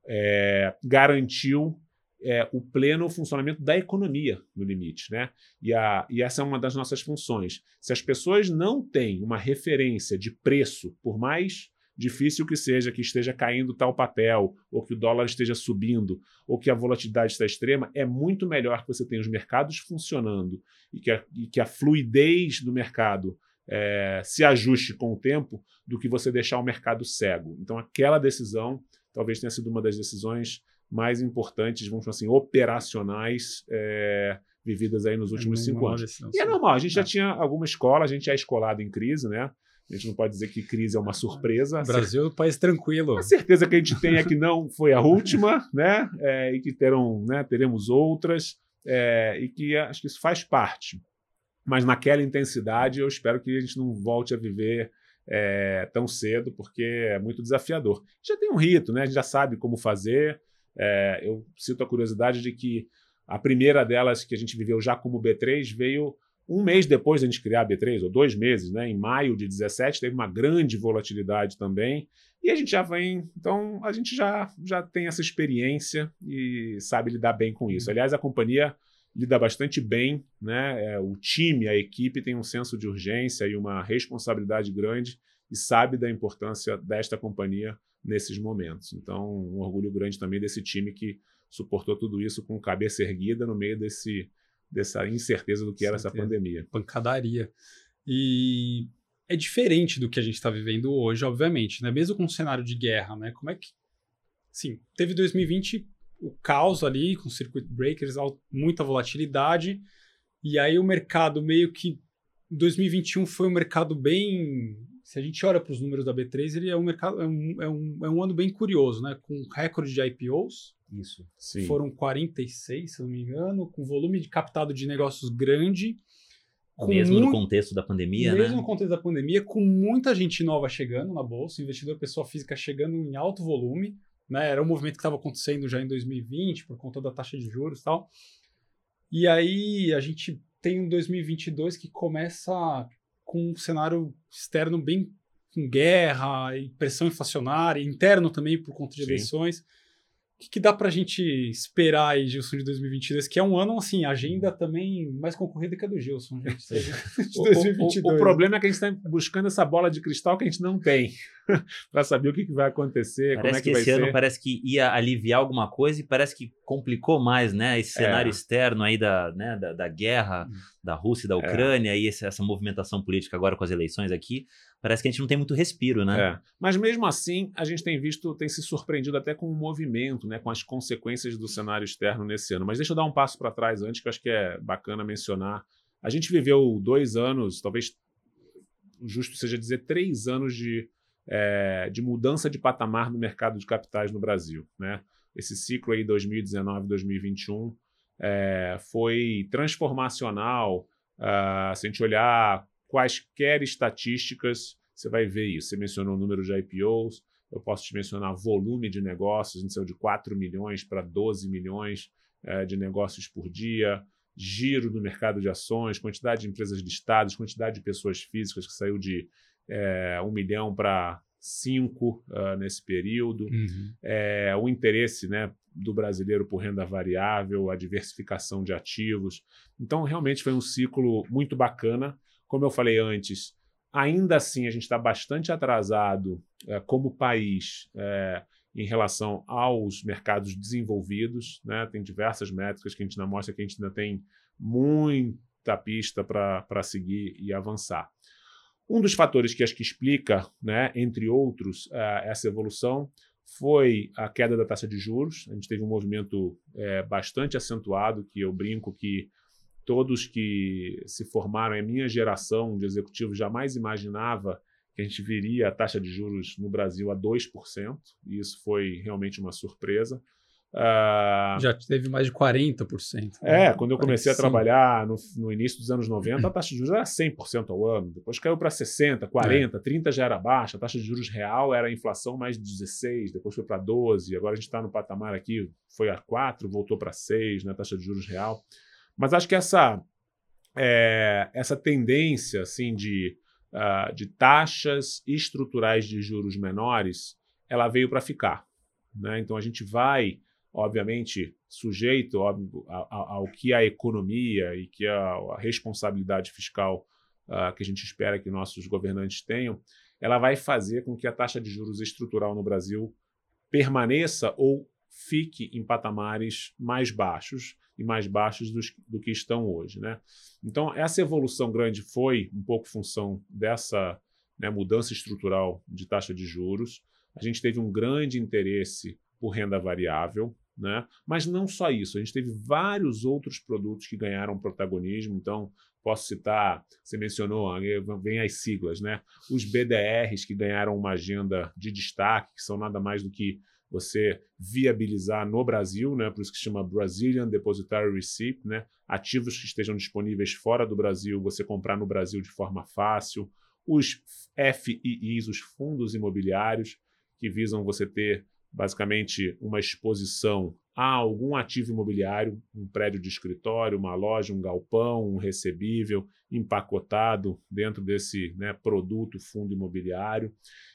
Speaker 3: é, garantiu é, o pleno funcionamento da economia no limite. Né? E, a, e essa é uma das nossas funções. Se as pessoas não têm uma referência de preço, por mais difícil que seja que esteja caindo tal papel, ou que o dólar esteja subindo, ou que a volatilidade está extrema, é muito melhor que você tenha os mercados funcionando e que a, e que a fluidez do mercado é, se ajuste com o tempo do que você deixar o mercado cego. Então, aquela decisão talvez tenha sido uma das decisões mais importantes, vamos falar assim, operacionais é, vividas aí nos é últimos é cinco anos. Decisão, e é normal, a gente já é. tinha alguma escola, a gente é escolado em crise, né? A gente não pode dizer que crise é uma surpresa.
Speaker 1: O Brasil é um país tranquilo.
Speaker 3: A certeza que a gente tem é que não foi a última, né? É, e que terão, né, teremos outras, é, e que acho que isso faz parte. Mas naquela intensidade, eu espero que a gente não volte a viver é, tão cedo, porque é muito desafiador. Já tem um rito, né? A gente já sabe como fazer. É, eu cito a curiosidade de que a primeira delas que a gente viveu já como B3 veio um mês depois da gente criar a B3, ou dois meses, né, em maio de 17, teve uma grande volatilidade também. E a gente já vem, então a gente já, já tem essa experiência e sabe lidar bem com isso. Aliás, a companhia lida bastante bem, né? É, o time, a equipe tem um senso de urgência e uma responsabilidade grande e sabe da importância desta companhia nesses momentos. Então, um orgulho grande também desse time que suportou tudo isso com cabeça erguida no meio desse dessa incerteza do que era essa pandemia.
Speaker 1: Pancadaria. E é diferente do que a gente está vivendo hoje, obviamente, né? Mesmo com um cenário de guerra, né? Como é que. Sim, teve 2020 o caos ali, com circuit breakers, muita volatilidade, e aí o mercado meio que. 2021 foi um mercado bem. Se a gente olha para os números da B3, ele é um mercado é um, é um, é um ano bem curioso, né? Com recorde de IPOs,
Speaker 2: isso.
Speaker 1: Sim. Foram 46, se não me engano, com volume de captado de negócios grande.
Speaker 2: mesmo no contexto da pandemia,
Speaker 1: mesmo
Speaker 2: né?
Speaker 1: Mesmo no contexto da pandemia, com muita gente nova chegando na bolsa, investidor pessoa física chegando em alto volume. Né? Era um movimento que estava acontecendo já em 2020 por conta da taxa de juros e tal. E aí a gente tem um 2022 que começa com um cenário externo bem com guerra e pressão inflacionária, interno também por conta de Sim. eleições que, que dá para a gente esperar aí, Gilson, de 2022? Que é um ano, assim, agenda também mais concorrida que a do Gilson, gente.
Speaker 3: de 2022. O, o, o, problema é que a gente está buscando essa bola de cristal que a gente não tem, para saber o que, que vai acontecer,
Speaker 2: parece
Speaker 3: como é que,
Speaker 2: que
Speaker 3: vai
Speaker 2: esse ano parece que ia aliviar alguma coisa e parece que complicou mais, né? Esse cenário é. externo aí da, né, da, da guerra hum. da Rússia e da é. Ucrânia é. e essa movimentação política agora com as eleições aqui parece que a gente não tem muito respiro, né?
Speaker 3: É. Mas mesmo assim, a gente tem visto, tem se surpreendido até com o movimento, né, com as consequências do cenário externo nesse ano. Mas deixa eu dar um passo para trás antes, que eu acho que é bacana mencionar. A gente viveu dois anos, talvez justo seja dizer três anos de, é, de mudança de patamar no mercado de capitais no Brasil, né? Esse ciclo aí 2019-2021 é, foi transformacional. Uh, se a gente olhar quaisquer estatísticas, você vai ver isso. Você mencionou o número de IPOs, eu posso te mencionar volume de negócios, a gente saiu de 4 milhões para 12 milhões é, de negócios por dia, giro do mercado de ações, quantidade de empresas listadas, quantidade de pessoas físicas que saiu de é, 1 milhão para 5 uh, nesse período, uhum. é, o interesse né, do brasileiro por renda variável, a diversificação de ativos. Então, realmente foi um ciclo muito bacana. Como eu falei antes, ainda assim a gente está bastante atrasado é, como país é, em relação aos mercados desenvolvidos. Né? Tem diversas métricas que a gente ainda mostra que a gente ainda tem muita pista para seguir e avançar. Um dos fatores que acho que explica, né, entre outros, uh, essa evolução foi a queda da taxa de juros. A gente teve um movimento bastante acentuado, que eu brinco que todos que se formaram, a minha geração de executivos jamais imaginava que a gente viria a taxa de juros no Brasil a 2%, e isso foi realmente uma surpresa.
Speaker 1: Uh, Já teve mais de 40%.
Speaker 3: Né? É, quando eu comecei 45. a trabalhar no, no, início dos anos 90, a taxa de juros era 100% ao ano. Depois caiu para 60%, 40%, é. 30% já era baixa. A taxa de juros real era a inflação mais de 16%, depois foi para 12%. Agora a gente está no patamar aqui, foi a 4%, voltou para 6%, né, taxa de juros real. Mas acho que essa, é, essa tendência assim, de, uh, de taxas estruturais de juros menores, ela veio para ficar. Né? Então a gente vai obviamente sujeito óbvio, ao, que a economia e que a, a responsabilidade fiscal uh, que a gente espera que nossos governantes tenham, ela vai fazer com que a taxa de juros estrutural no Brasil permaneça ou fique em patamares mais baixos e mais baixos dos, do que estão hoje. Né? Então, essa evolução grande foi um pouco função dessa né, mudança estrutural de taxa de juros. A gente teve um grande interesse por renda variável, né? Mas não só isso, a gente teve vários outros produtos que ganharam protagonismo. Então, posso citar, você mencionou, vem as siglas, né? Os BDRs que ganharam uma agenda de destaque, que são nada mais do que você viabilizar no Brasil, né? Por isso que se chama Brazilian Depositary Receipt, né? Ativos que estejam disponíveis fora do Brasil, você comprar no Brasil de forma fácil. Os FIIs, os fundos imobiliários, que visam você ter basicamente uma exposição a algum ativo imobiliário, um prédio de escritório, uma loja, um galpão, um recebível empacotado dentro desse né, produto fundo imobiliário.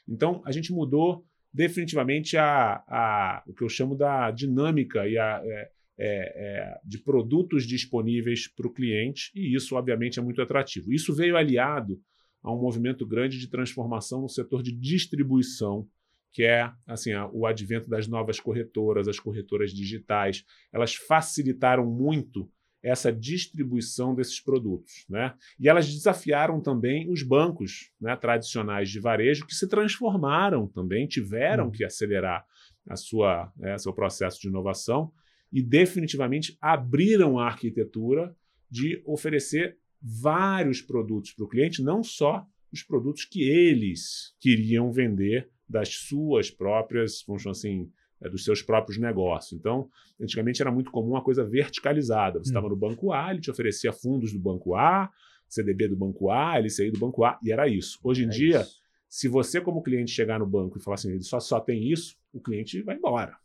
Speaker 3: Então, a gente mudou definitivamente a, a, o que eu chamo da dinâmica e a, é, é, é, de produtos disponíveis para o cliente, e isso, obviamente, é muito atrativo. Isso veio aliado a um movimento grande de transformação no setor de distribuição que é assim o advento das novas corretoras, as corretoras digitais, elas facilitaram muito essa distribuição desses produtos, né? E elas desafiaram também os bancos né, tradicionais de varejo que se transformaram também, tiveram uhum. que acelerar a sua né, seu processo de inovação e definitivamente abriram a arquitetura de oferecer vários produtos para o cliente, não só os produtos que eles queriam vender das suas próprias, vamos assim, é, dos seus próprios negócios. Então, antigamente era muito comum uma coisa verticalizada. Você estava hum. no banco A, ele te oferecia fundos do banco A, CDB do banco A, LCI do banco A, e era isso. Hoje em é dia, isso. se você, como cliente, chegar no banco e falar assim, ele só, só tem isso, o cliente vai embora.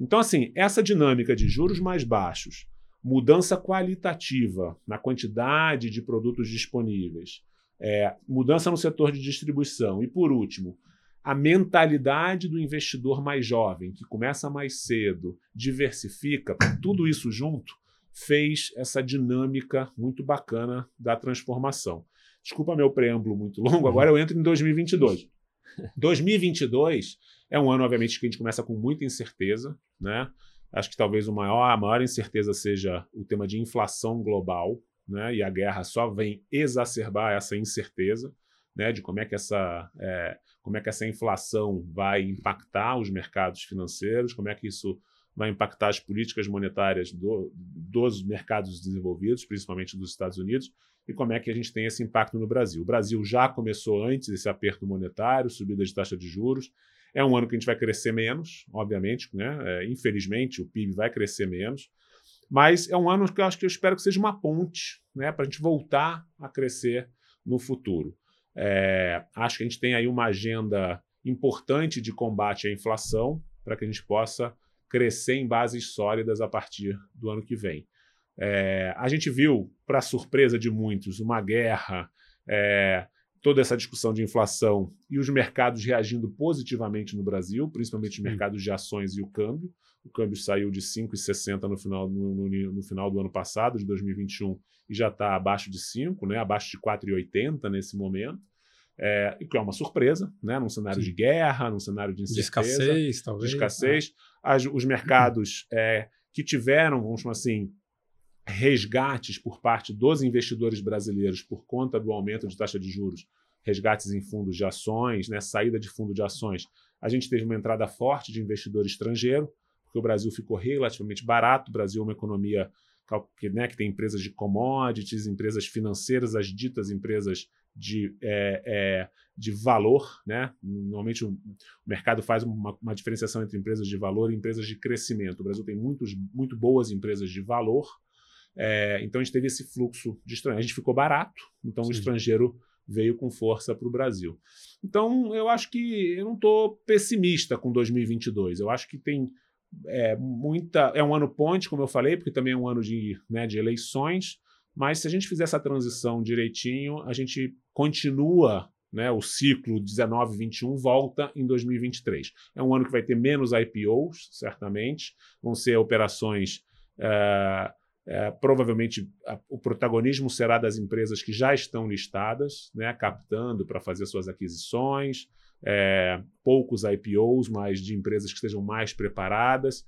Speaker 3: Então, assim, essa dinâmica de juros mais baixos, mudança qualitativa na quantidade de produtos disponíveis, é, mudança no setor de distribuição e, por último, a mentalidade do investidor mais jovem, que começa mais cedo, diversifica, tudo isso junto fez essa dinâmica muito bacana da transformação. Desculpa meu preâmbulo muito longo, agora eu entro em 2022. 2022 é um ano, obviamente, que a gente começa com muita incerteza, né? Acho que talvez o maior, a maior incerteza seja o tema de inflação global, né? E a guerra só vem exacerbar essa incerteza né, de como é que essa é, como é que essa inflação vai impactar os mercados financeiros, como é que isso vai impactar as políticas monetárias do, dos mercados desenvolvidos, principalmente dos Estados Unidos, e como é que a gente tem esse impacto no Brasil. O Brasil já começou antes esse aperto monetário, subida de taxa de juros. É um ano que a gente vai crescer menos, obviamente, né? É, infelizmente o PIB vai crescer menos, mas é um ano que eu acho que eu espero que seja uma ponte, né, para a gente voltar a crescer no futuro. É, acho que a gente tem aí uma agenda importante de combate à inflação para que a gente possa crescer em bases sólidas a partir do ano que vem. É, a gente viu, para surpresa de muitos, uma guerra, é, toda essa discussão de inflação e os mercados reagindo positivamente no Brasil, principalmente os mercados de ações e o câmbio. O câmbio saiu de 5,60 no final, no, no, no, final do ano passado, de 2021, e já está abaixo de 5, né, abaixo de 4,80 nesse momento. É, que é uma surpresa, né, num cenário Sim. de guerra, num cenário de incerteza.
Speaker 1: De escassez, talvez.
Speaker 3: De escassez. As, os mercados é, que tiveram, vamos chamar assim, resgates por parte dos investidores brasileiros por conta do aumento de taxa de juros, resgates em fundos de ações, né, saída de fundo de ações. A gente teve uma entrada forte de investidor estrangeiro, porque o Brasil ficou relativamente barato. O Brasil é uma economia que, né, que tem empresas de commodities, empresas financeiras, as ditas empresas de, é, é, de valor. Né? Normalmente o, o mercado faz uma, uma, diferenciação entre empresas de valor e empresas de crescimento. O Brasil tem muitos, muito boas empresas de valor, é, então a gente teve esse fluxo de estrangeiro. A gente ficou barato, então Sim. o estrangeiro veio com força para o Brasil. Então eu acho que eu não estou pessimista com 2022. Eu acho que tem é, muita. É um ano ponte, como eu falei, porque também é um ano de, né, de eleições. Mas se a gente fizer essa transição direitinho, a gente continua né, o ciclo 19-21 volta em 2023. É um ano que vai ter menos IPOs, certamente, vão ser operações. É, é, provavelmente a, o protagonismo será das empresas que já estão listadas, né, captando para fazer suas aquisições, é, poucos IPOs, mas de empresas que estejam mais preparadas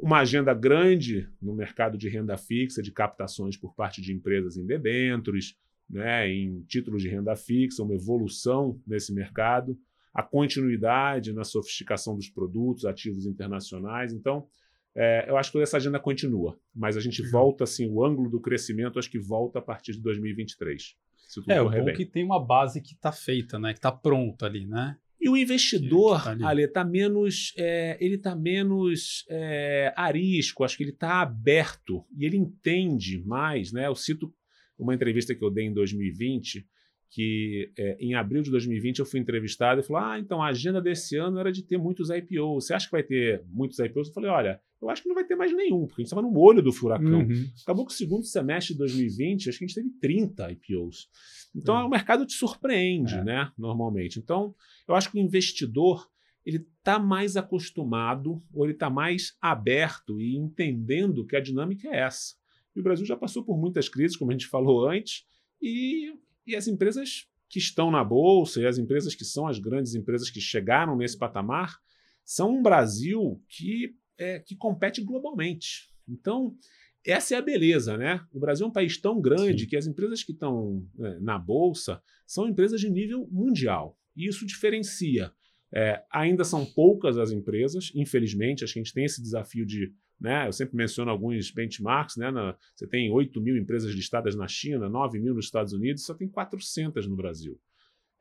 Speaker 3: uma agenda grande no mercado de renda fixa, de captações por parte de empresas em debêntures, né, em títulos de renda fixa, uma evolução nesse mercado, a continuidade na sofisticação dos produtos, ativos internacionais. Então, é, eu acho que toda essa agenda continua, mas a gente volta, assim, o ângulo do crescimento, acho que volta a partir de 2023.
Speaker 1: É, o bom bem. que tem uma base que está feita, né, que está pronta ali, né?
Speaker 3: E o investidor, tá ali, está menos, é, ele está menos é, arisco, acho que ele está aberto e ele entende mais, né? Eu cito uma entrevista que eu dei em 2020, que é, em abril de 2020 eu fui entrevistado e falou: Ah, então a agenda desse ano era de ter muitos IPOs. Você acha que vai ter muitos IPOs? Eu falei: Olha, eu acho que não vai ter mais nenhum, porque a gente estava no olho do furacão. Uhum. Acabou que o segundo semestre de 2020, acho que a gente teve 30 IPOs. Então uhum. o mercado te surpreende, é. né? Normalmente. Então, eu acho que o investidor ele está mais acostumado ou ele está mais aberto e entendendo que a dinâmica é essa. E o Brasil já passou por muitas crises, como a gente falou antes, e, e as empresas que estão na bolsa e as empresas que são as grandes empresas que chegaram nesse patamar são um Brasil que é, que compete globalmente. Então, essa é a beleza, né? O Brasil é um país tão grande Sim. que as empresas que estão é, na Bolsa são empresas de nível mundial. E isso diferencia. É, ainda são poucas as empresas, infelizmente, acho que a gente tem esse desafio de. Né, eu sempre menciono alguns benchmarks, né, na, você tem 8 mil empresas listadas na China, 9 mil nos Estados Unidos, só tem 400 no Brasil.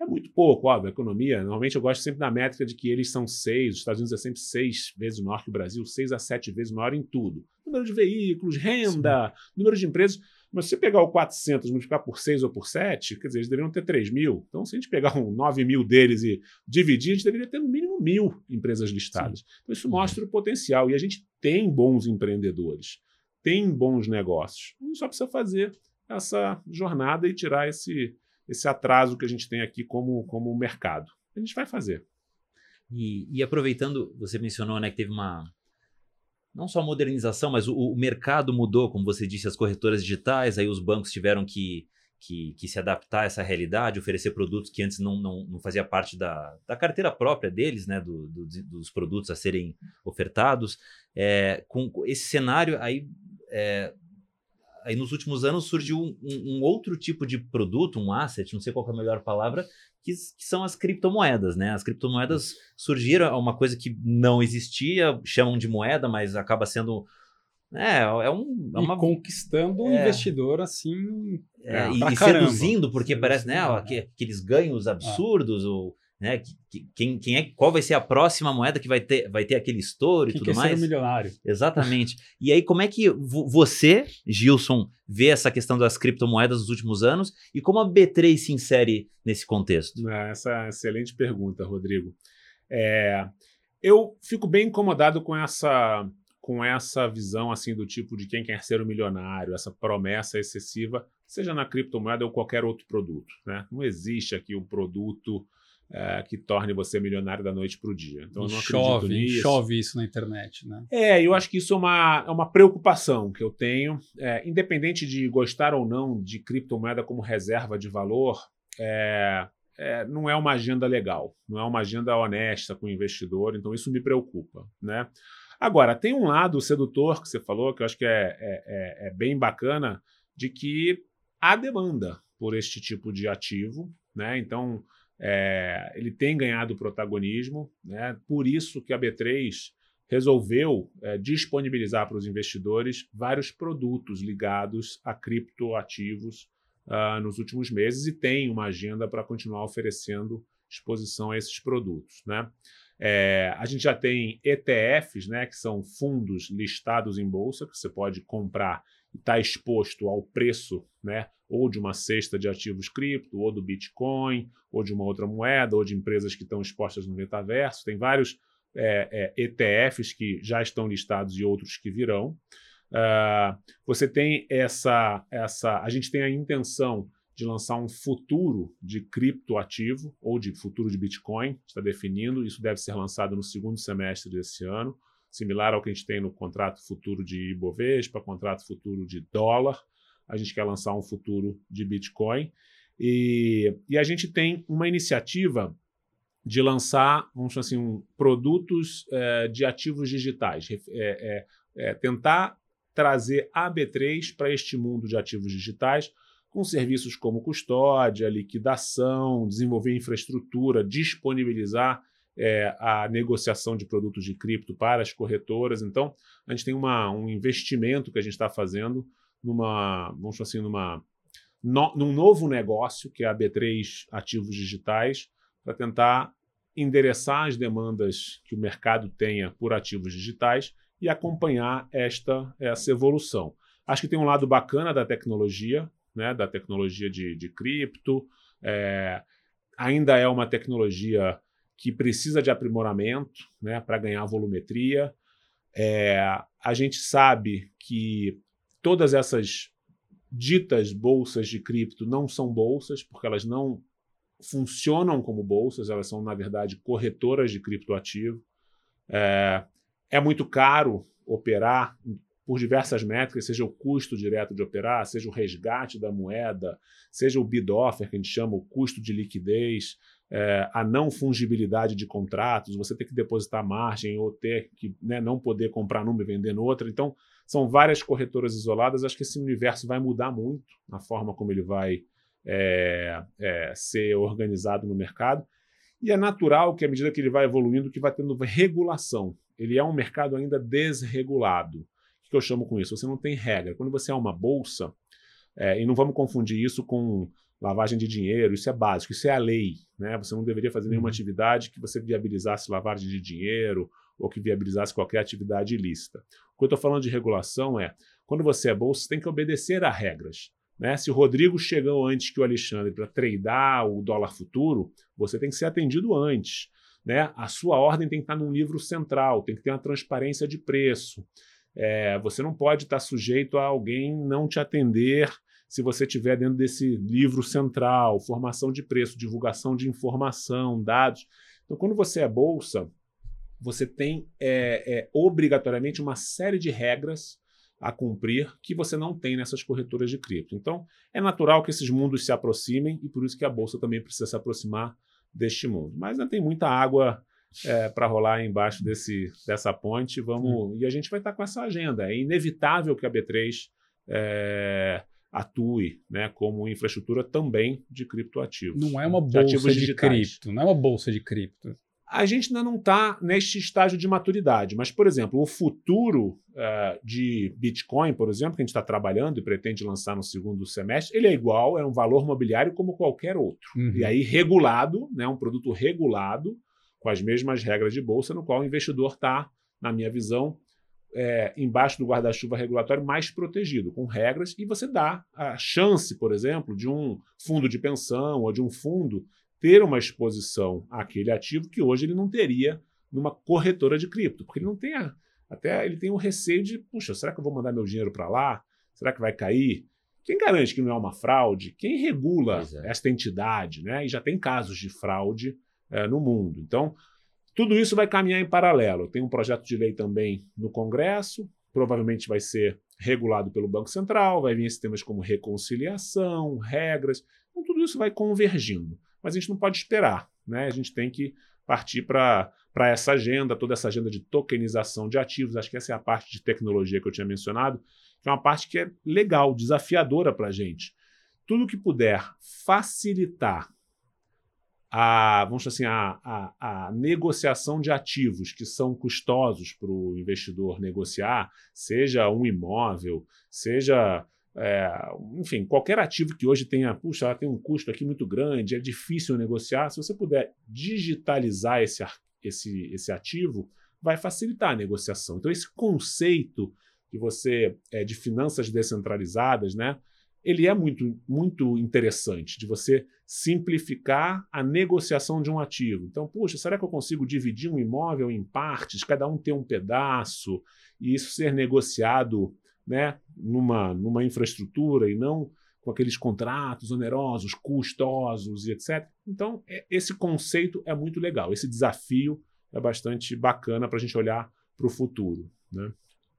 Speaker 3: É muito pouco, óbvio, a economia. Normalmente eu gosto sempre da métrica de que eles são seis, os Estados Unidos é sempre seis vezes maior que o Brasil, seis a sete vezes maior em tudo. Número de veículos, renda, Sim. número de empresas. Mas se você pegar o 400 multiplicar por 6 ou por 7, quer dizer, eles deveriam ter 3 mil. Então, se a gente pegar um 9 mil deles e dividir, a gente deveria ter no mínimo mil empresas listadas. Sim. Então, isso mostra o potencial. E a gente tem bons empreendedores, tem bons negócios. A gente só precisa fazer essa jornada e tirar esse, esse atraso que a gente tem aqui como, como mercado. A gente vai fazer.
Speaker 2: E, e aproveitando, você mencionou né, que teve uma. Não só modernização, mas o, o, mercado mudou, como você disse, as corretoras digitais, aí os bancos tiveram que, que, que, se adaptar a essa realidade, oferecer produtos que antes não, não, não fazia parte da, da carteira própria deles, né, do, do, dos produtos a serem ofertados. É, com esse cenário, aí é, aí nos últimos anos surgiu um, um, outro tipo de produto, um asset, não sei qual é a melhor palavra, que, que, são as criptomoedas, né? As criptomoedas surgiram, é uma coisa que não existia, chamam de moeda, mas acaba sendo é, é, um, é
Speaker 1: uma... E conquistando o é, investidor assim.
Speaker 2: É, e, e seduzindo, porque parece, né? Aqueles ganhos absurdos, ou né? Quem, quem é, qual vai ser a próxima moeda que vai ter, vai ter aquele estouro e tudo mais? Ser
Speaker 1: um milionário.
Speaker 2: Exatamente. e aí, como é que você, Gilson, vê essa questão das criptomoedas nos últimos anos e como a B3 se insere nesse contexto?
Speaker 3: Ah, essa é excelente pergunta, Rodrigo. É, eu fico bem incomodado com essa com essa visão assim do tipo de quem quer ser um milionário, essa promessa excessiva, seja na criptomoeda ou qualquer outro produto. Né? Não existe aqui um produto é, que torne você milionário da noite para o dia. Então, eu não
Speaker 1: chove,
Speaker 3: acredito nisso.
Speaker 1: Chove isso na internet, né?
Speaker 3: É, eu acho que isso é uma, é uma preocupação que eu tenho. É, independente de gostar ou não de criptomoeda como reserva de valor, é, é, não é uma agenda legal, não é uma agenda honesta com o investidor, então isso me preocupa, né? Agora, tem um lado sedutor que você falou, que eu acho que é, é, é, é bem bacana, de que há demanda por este tipo de ativo, né? Então, é, ele tem ganhado protagonismo, né? por isso que a B3 resolveu é, disponibilizar para os investidores vários produtos ligados a criptoativos uh, nos últimos meses e tem uma agenda para continuar oferecendo exposição a esses produtos. Né? É, a gente já tem ETFs, né, que são fundos listados em bolsa, que você pode comprar e está exposto ao preço né, ou de uma cesta de ativos cripto, ou do Bitcoin, ou de uma outra moeda, ou de empresas que estão expostas no metaverso. Tem vários é, é, ETFs que já estão listados e outros que virão. Uh, você tem essa, essa. A gente tem a intenção de lançar um futuro de criptoativo ou de futuro de Bitcoin, está definindo. Isso deve ser lançado no segundo semestre desse ano, similar ao que a gente tem no contrato futuro de Ibovespa, contrato futuro de dólar. A gente quer lançar um futuro de Bitcoin. E, e a gente tem uma iniciativa de lançar, vamos assim, um, produtos é, de ativos digitais, é, é, tentar trazer a B3 para este mundo de ativos digitais, com serviços como custódia, liquidação, desenvolver infraestrutura, disponibilizar é, a negociação de produtos de cripto para as corretoras. Então, a gente tem uma, um investimento que a gente está fazendo numa, vamos assim, numa, no, num novo negócio, que é a B3 Ativos Digitais, para tentar endereçar as demandas que o mercado tenha por ativos digitais e acompanhar esta essa evolução. Acho que tem um lado bacana da tecnologia, né, da tecnologia de, de cripto. É, ainda é uma tecnologia que precisa de aprimoramento né, para ganhar volumetria. É, a gente sabe que todas essas ditas bolsas de cripto não são bolsas, porque elas não funcionam como bolsas, elas são, na verdade, corretoras de criptoativo. É, é muito caro operar por diversas métricas, seja o custo direto de operar, seja o resgate da moeda, seja o bid offer, que a gente chama o custo de liquidez, é, a não fungibilidade de contratos, você ter que depositar margem ou ter que né, não poder comprar numa e vender noutra. Então, são várias corretoras isoladas. Acho que esse universo vai mudar muito na forma como ele vai é, é, ser organizado no mercado. E é natural que, à medida que ele vai evoluindo, que vai tendo regulação. Ele é um mercado ainda desregulado. O que eu chamo com isso? Você não tem regra. Quando você é uma bolsa, é, e não vamos confundir isso com lavagem de dinheiro, isso é básico, isso é a lei. Né? Você não deveria fazer nenhuma uhum. atividade que você viabilizasse lavagem de dinheiro ou que viabilizasse qualquer atividade ilícita. O que eu estou falando de regulação é, quando você é bolsa, você tem que obedecer a regras. Né? Se o Rodrigo chegou antes que o Alexandre para tradear o dólar futuro, você tem que ser atendido antes. Né? A sua ordem tem que estar num livro central, tem que ter uma transparência de preço. É, você não pode estar sujeito a alguém não te atender se você estiver dentro desse livro central, formação de preço, divulgação de informação, dados. Então, quando você é bolsa, você tem é, é, obrigatoriamente uma série de regras a cumprir que você não tem nessas corretoras de cripto. Então, é natural que esses mundos se aproximem e por isso que a bolsa também precisa se aproximar deste mundo. Mas ainda tem muita água é, para rolar embaixo desse, dessa ponte. Vamos e a gente vai estar tá com essa agenda. É inevitável que a B3 é, atue né, como infraestrutura também de criptoativos.
Speaker 1: Não é uma bolsa de, de cripto, não é uma bolsa de cripto
Speaker 3: a gente ainda não está neste estágio de maturidade. Mas, por exemplo, o futuro uh, de Bitcoin, por exemplo, que a gente está trabalhando e pretende lançar no segundo semestre, ele é igual, é um valor mobiliário como qualquer outro. Uhum. E aí regulado, né, um produto regulado, com as mesmas regras de bolsa, no qual o investidor está, na minha visão, é, embaixo do guarda-chuva regulatório mais protegido, com regras, e você dá a chance, por exemplo, de um fundo de pensão ou de um fundo ter uma exposição àquele ativo que hoje ele não teria numa corretora de cripto, porque ele não tem a, até ele tem o receio de, puxa, será que eu vou mandar meu dinheiro para lá? Será que vai cair? Quem garante que não é uma fraude? Quem regula é. esta entidade? Né? E já tem casos de fraude é, no mundo. Então, tudo isso vai caminhar em paralelo. Tem um projeto de lei também no Congresso, provavelmente vai ser regulado pelo Banco Central, vai vir esses temas como reconciliação, regras. Então, tudo isso vai convergindo mas a gente não pode esperar. Né? A gente tem que partir para essa agenda, toda essa agenda de tokenização de ativos. Acho que essa é a parte de tecnologia que eu tinha mencionado, que é uma parte que é legal, desafiadora para a gente. Tudo que puder facilitar a, vamos assim, a, a, a, negociação de ativos que são custosos para o investidor negociar, seja um imóvel, seja é, enfim, qualquer ativo que hoje tenha, puxa, ela tem um custo aqui muito grande, é difícil negociar, se você puder digitalizar esse, esse, esse ativo, vai facilitar a negociação. Então, esse conceito de você é, de finanças descentralizadas, né, ele é muito, muito interessante de você simplificar a negociação de um ativo. Então, puxa, será que eu consigo dividir um imóvel em partes, cada um ter um pedaço, e isso ser negociado né, numa, numa infraestrutura e não com aqueles contratos onerosos, custosos e etc. Então, é, esse conceito é muito legal. Esse desafio é bastante bacana para a gente olhar para o futuro. Né?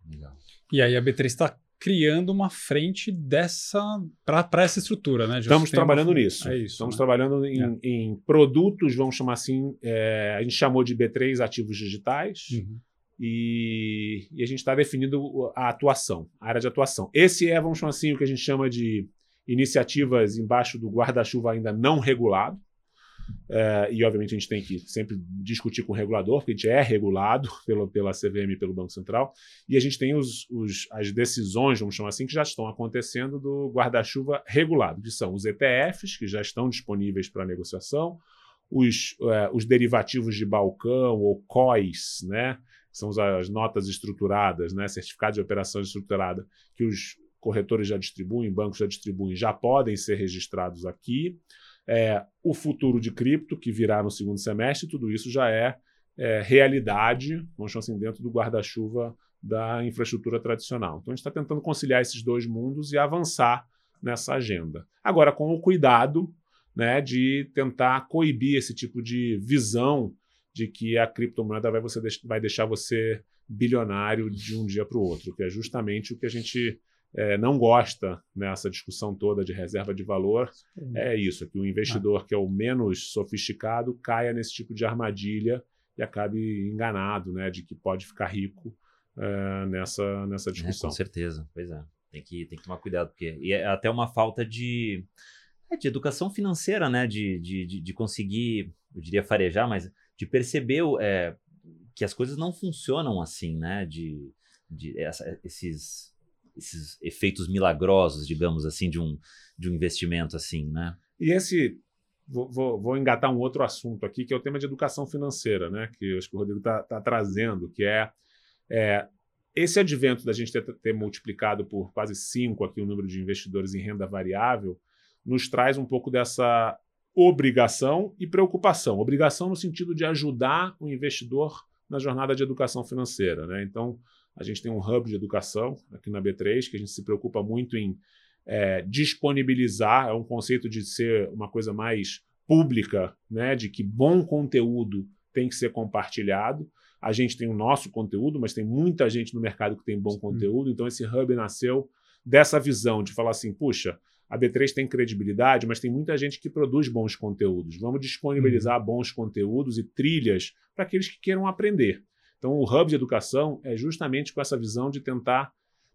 Speaker 1: Legal. E aí a B3 está criando uma frente dessa para essa estrutura, né?
Speaker 3: Estamos trabalhando nisso.
Speaker 1: É isso,
Speaker 3: Estamos
Speaker 1: né?
Speaker 3: trabalhando em,
Speaker 1: É.
Speaker 3: em produtos, vamos chamar assim, é, a gente chamou de B3 ativos digitais.
Speaker 1: Uhum.
Speaker 3: E, e a gente está definindo a atuação, a área de atuação. Esse é, vamos chamar assim, o que a gente chama de iniciativas embaixo do guarda-chuva ainda não regulado. É, e, obviamente, a gente tem que sempre discutir com o regulador, porque a gente é regulado pelo, pela CVM e pelo Banco Central. E a gente tem os, os- as decisões, vamos chamar assim, que já estão acontecendo do guarda-chuva regulado, que são os ETFs, que já estão disponíveis para negociação, os, é, os derivativos de balcão ou COIs, né? São as- as notas estruturadas, né? certificados de operação estruturada, que os corretores já distribuem, bancos já distribuem, já podem ser registrados aqui. É, o futuro de cripto, que virá no segundo semestre, tudo isso já é, é, realidade, vamos chamar assim, dentro do guarda-chuva da infraestrutura tradicional. Então, a gente está tentando conciliar esses dois mundos e avançar nessa agenda. Agora, com o cuidado né, de tentar coibir esse tipo de visão de que a criptomoeda vai, você deix- vai deixar você bilionário de um dia para o outro, que é justamente o que a gente eh, não gosta nessa discussão toda de reserva de valor. É isso, é que o investidor que é o menos sofisticado caia nesse tipo de armadilha e acabe enganado né, de que pode ficar rico eh, nessa, nessa
Speaker 2: É,
Speaker 3: discussão.
Speaker 2: com certeza, pois é. Tem que, tem que tomar cuidado, porque e é até uma falta de, é, de educação financeira, né? De, de, de, de conseguir, eu diria farejar, mas de perceber é, que as coisas não funcionam assim, né? De, de essa- esses, esses efeitos milagrosos, digamos assim, de um, de um investimento assim, né?
Speaker 3: E esse. Vou, vou- vou engatar um outro assunto aqui, que é o tema de educação financeira, né? Que acho que o Rodrigo está trazendo, que é, é, esse advento da gente ter, ter multiplicado por quase cinco aqui o número de investidores em renda variável, nos traz um pouco dessa obrigação e preocupação. Obrigação no sentido de ajudar o investidor na jornada de educação financeira. Né? Então, a gente tem um hub de educação aqui na B3, que a gente se preocupa muito em é, disponibilizar, é um conceito de ser uma coisa mais pública, né, de que bom conteúdo tem que ser compartilhado. A gente tem o nosso conteúdo, mas tem muita gente no mercado que tem bom conteúdo, então esse hub nasceu dessa visão de falar assim, puxa, a B3 tem credibilidade, mas tem muita gente que produz bons conteúdos. Vamos disponibilizar bons conteúdos e trilhas para aqueles que queiram aprender. Então, o Hub de Educação é justamente com essa visão de tentar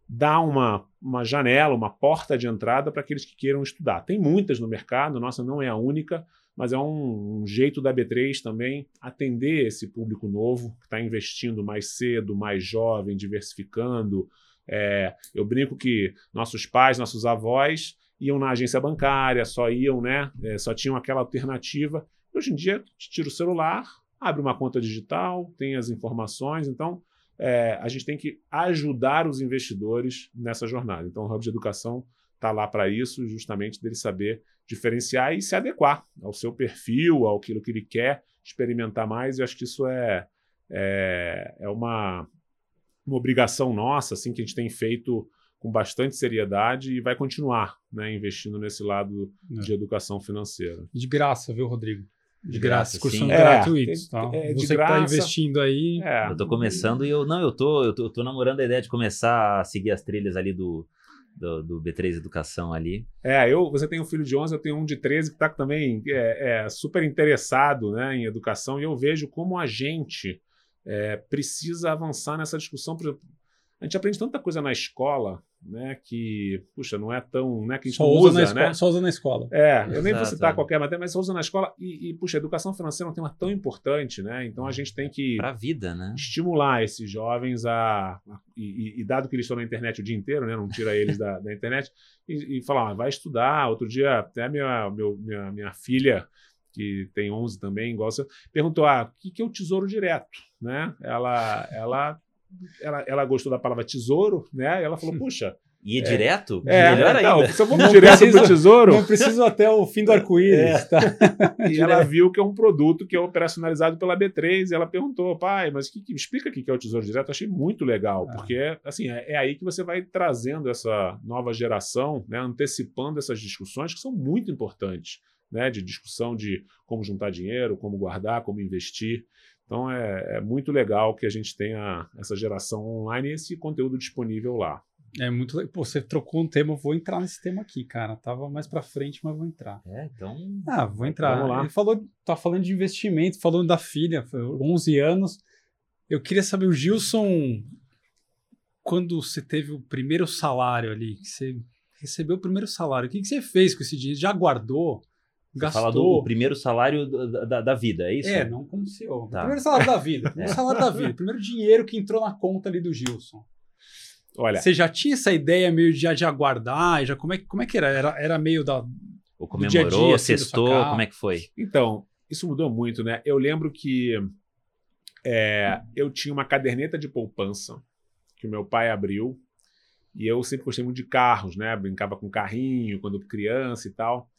Speaker 3: dar uma, uma janela, uma porta de entrada para aqueles que queiram estudar. Tem muitas no mercado, nossa não é a única, mas é um, um jeito da B3 também atender esse público novo, que está investindo mais cedo, mais jovem, diversificando. É, eu brinco que nossos pais, nossos avós iam na agência bancária, só iam, né? é, só tinham aquela alternativa. Hoje em dia, tira o celular, abre uma conta digital, tem as informações, então é, a gente tem que ajudar os investidores nessa jornada. Então, o Hub de Educação está lá para isso, justamente dele saber diferenciar e se adequar ao seu perfil, ao aquilo que ele quer experimentar mais. E acho que isso é, é, é uma, uma obrigação nossa, assim, que a gente tem feito com bastante seriedade e vai continuar né, investindo nesse lado
Speaker 1: É.
Speaker 3: de educação financeira.
Speaker 1: De graça, viu, Rodrigo? De, graça, cursos
Speaker 3: É,
Speaker 1: gratuitos. Tá?
Speaker 3: é,
Speaker 1: Você que está
Speaker 3: graça.
Speaker 1: investindo aí,
Speaker 3: É,
Speaker 2: Eu tô começando e eu. Não, eu tô, eu tô, eu tô namorando a ideia de começar a seguir as trilhas ali do, do, do B3 Educação ali.
Speaker 3: É, eu, você tem um filho de 11, eu tenho um de 13 que está também é, é, super interessado né, em educação e eu vejo como a gente é, precisa avançar nessa discussão. Por exemplo, a gente aprende tanta coisa na escola, né, que, puxa, não é tão, né, que a gente
Speaker 1: Só
Speaker 3: não
Speaker 1: usa,
Speaker 3: usa,
Speaker 1: na
Speaker 3: né?
Speaker 1: escola, só usa na escola.
Speaker 3: É, eu nem vou
Speaker 2: Exato,
Speaker 3: citar
Speaker 2: é.
Speaker 3: qualquer matéria, mas só usa na escola e, e, puxa, a educação financeira é um tema tão importante, né? Então a gente tem que
Speaker 2: Pra vida, né?
Speaker 3: estimular esses jovens a, a- e, e- e dado que eles estão na internet o dia inteiro, né, não tira eles da, da internet e, e falar, ah, vai estudar. Outro dia até minha meu, minha, minha filha que tem 11 também, igual você, perguntou, ah, o que, que é o tesouro direto, né? Ela ela ela, ela gostou da palavra tesouro, né? E ela falou, puxa,
Speaker 2: E é direto?
Speaker 3: é,
Speaker 2: Melhor
Speaker 3: não,
Speaker 2: ainda.
Speaker 3: se eu vou
Speaker 1: Não
Speaker 3: direto
Speaker 1: precisa-
Speaker 3: pro tesouro,
Speaker 1: Não preciso até o fim do arco-íris, tá?
Speaker 3: E ela viu que é um produto que é operacionalizado pela B3 e ela perguntou, pai, mas que, que- explica o que que é o Tesouro Direto. Eu achei muito legal,
Speaker 1: Ah.
Speaker 3: porque assim, é, é aí que você vai trazendo essa nova geração, né, antecipando essas discussões que são muito importantes, né, de discussão de como juntar dinheiro, como guardar, como investir. Então é, é muito legal que a gente tenha essa geração online e esse conteúdo disponível lá.
Speaker 1: É muito legal. Pô, você trocou um tema, eu vou entrar nesse tema aqui, cara. Tava mais pra frente, mas vou entrar.
Speaker 2: É, então.
Speaker 1: Ah, vou entrar.
Speaker 3: Vamos lá.
Speaker 1: Ele falou, tá falando de investimento, falando da filha, foi 11 anos. Eu queria saber, o Gilson, quando você teve o primeiro salário ali, que você recebeu o primeiro salário, o que, que você fez com esse dinheiro? Já guardou?
Speaker 2: Você fala do
Speaker 1: Gastou?
Speaker 2: o primeiro salário da, da, da vida, é isso?
Speaker 1: É, não como CEO.
Speaker 2: Tá.
Speaker 1: Primeiro salário da vida. Primeiro
Speaker 2: É.
Speaker 1: salário da vida. Primeiro dinheiro que entrou na conta ali do Gilson.
Speaker 3: Olha,
Speaker 1: Você já tinha essa ideia meio de já, já guardar? Já, como, é, que- como é que era? Era, era meio da.
Speaker 2: Ou
Speaker 1: dia
Speaker 2: comemorou,
Speaker 1: dia, assim, sua
Speaker 2: sextou,
Speaker 1: casa.
Speaker 2: como é que foi?
Speaker 3: Então, isso mudou muito, né? Eu lembro que é, eu tinha uma caderneta de poupança que o meu pai abriu e eu sempre gostei muito de carros, né? Brincava com carrinho quando criança e tal.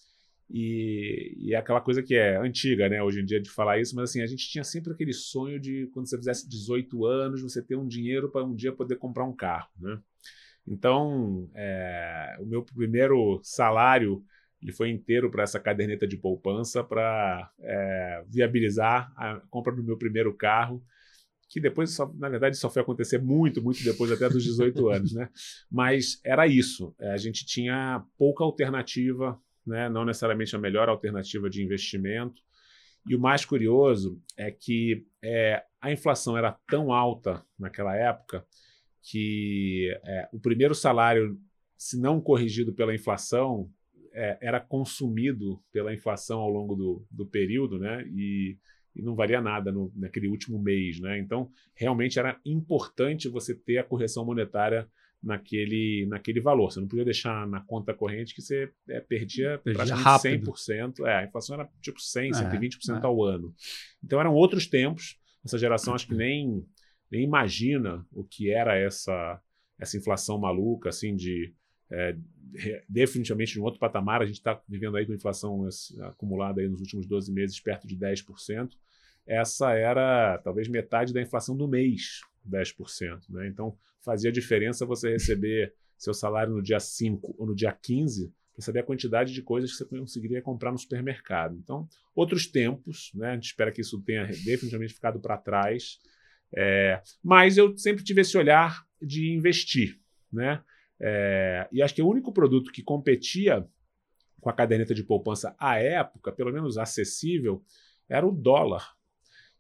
Speaker 3: E, e é aquela coisa que é antiga, né? Hoje em dia de falar isso, mas assim, a gente tinha sempre aquele sonho de quando você fizesse 18 anos, você ter um dinheiro para um dia poder comprar um carro, né? Então, é, o meu primeiro salário ele foi inteiro para essa caderneta de poupança para é, viabilizar a compra do meu primeiro carro, que depois, só, na verdade, só foi acontecer muito, muito depois, até dos 18 anos, né? Mas era isso. é, A gente tinha pouca alternativa, né? não necessariamente a melhor alternativa de investimento. E o mais curioso é que é, a inflação era tão alta naquela época que é, o primeiro salário, se não corrigido pela inflação, é, era consumido pela inflação ao longo do, do período, né? E, e não valia nada no, naquele último mês, né? Então, realmente era importante você ter a correção monetária naquele, naquele valor. Você não podia deixar na conta corrente que você é, perdia,
Speaker 1: Perdia
Speaker 3: praticamente
Speaker 1: rápido.
Speaker 3: 100%. É, a inflação era tipo 100,
Speaker 1: É,
Speaker 3: 120%
Speaker 1: é.
Speaker 3: ao ano. Então, eram outros tempos. Essa geração acho que nem, nem imagina o que era essa, essa inflação maluca, assim, de é, definitivamente de um outro patamar. A gente está vivendo aí com inflação acumulada aí nos últimos 12 meses perto de 10%. Essa era talvez metade da inflação do mês, 10%. Né? Então fazia diferença você receber seu salário no dia 5 ou no dia 15 para saber a quantidade de coisas que você conseguiria comprar no supermercado. Então, outros tempos, né? a gente espera que isso tenha definitivamente ficado para trás. É, mas eu sempre tive esse olhar de investir. Né? É, e acho que o único produto que competia com a caderneta de poupança à época, pelo menos acessível, era o dólar.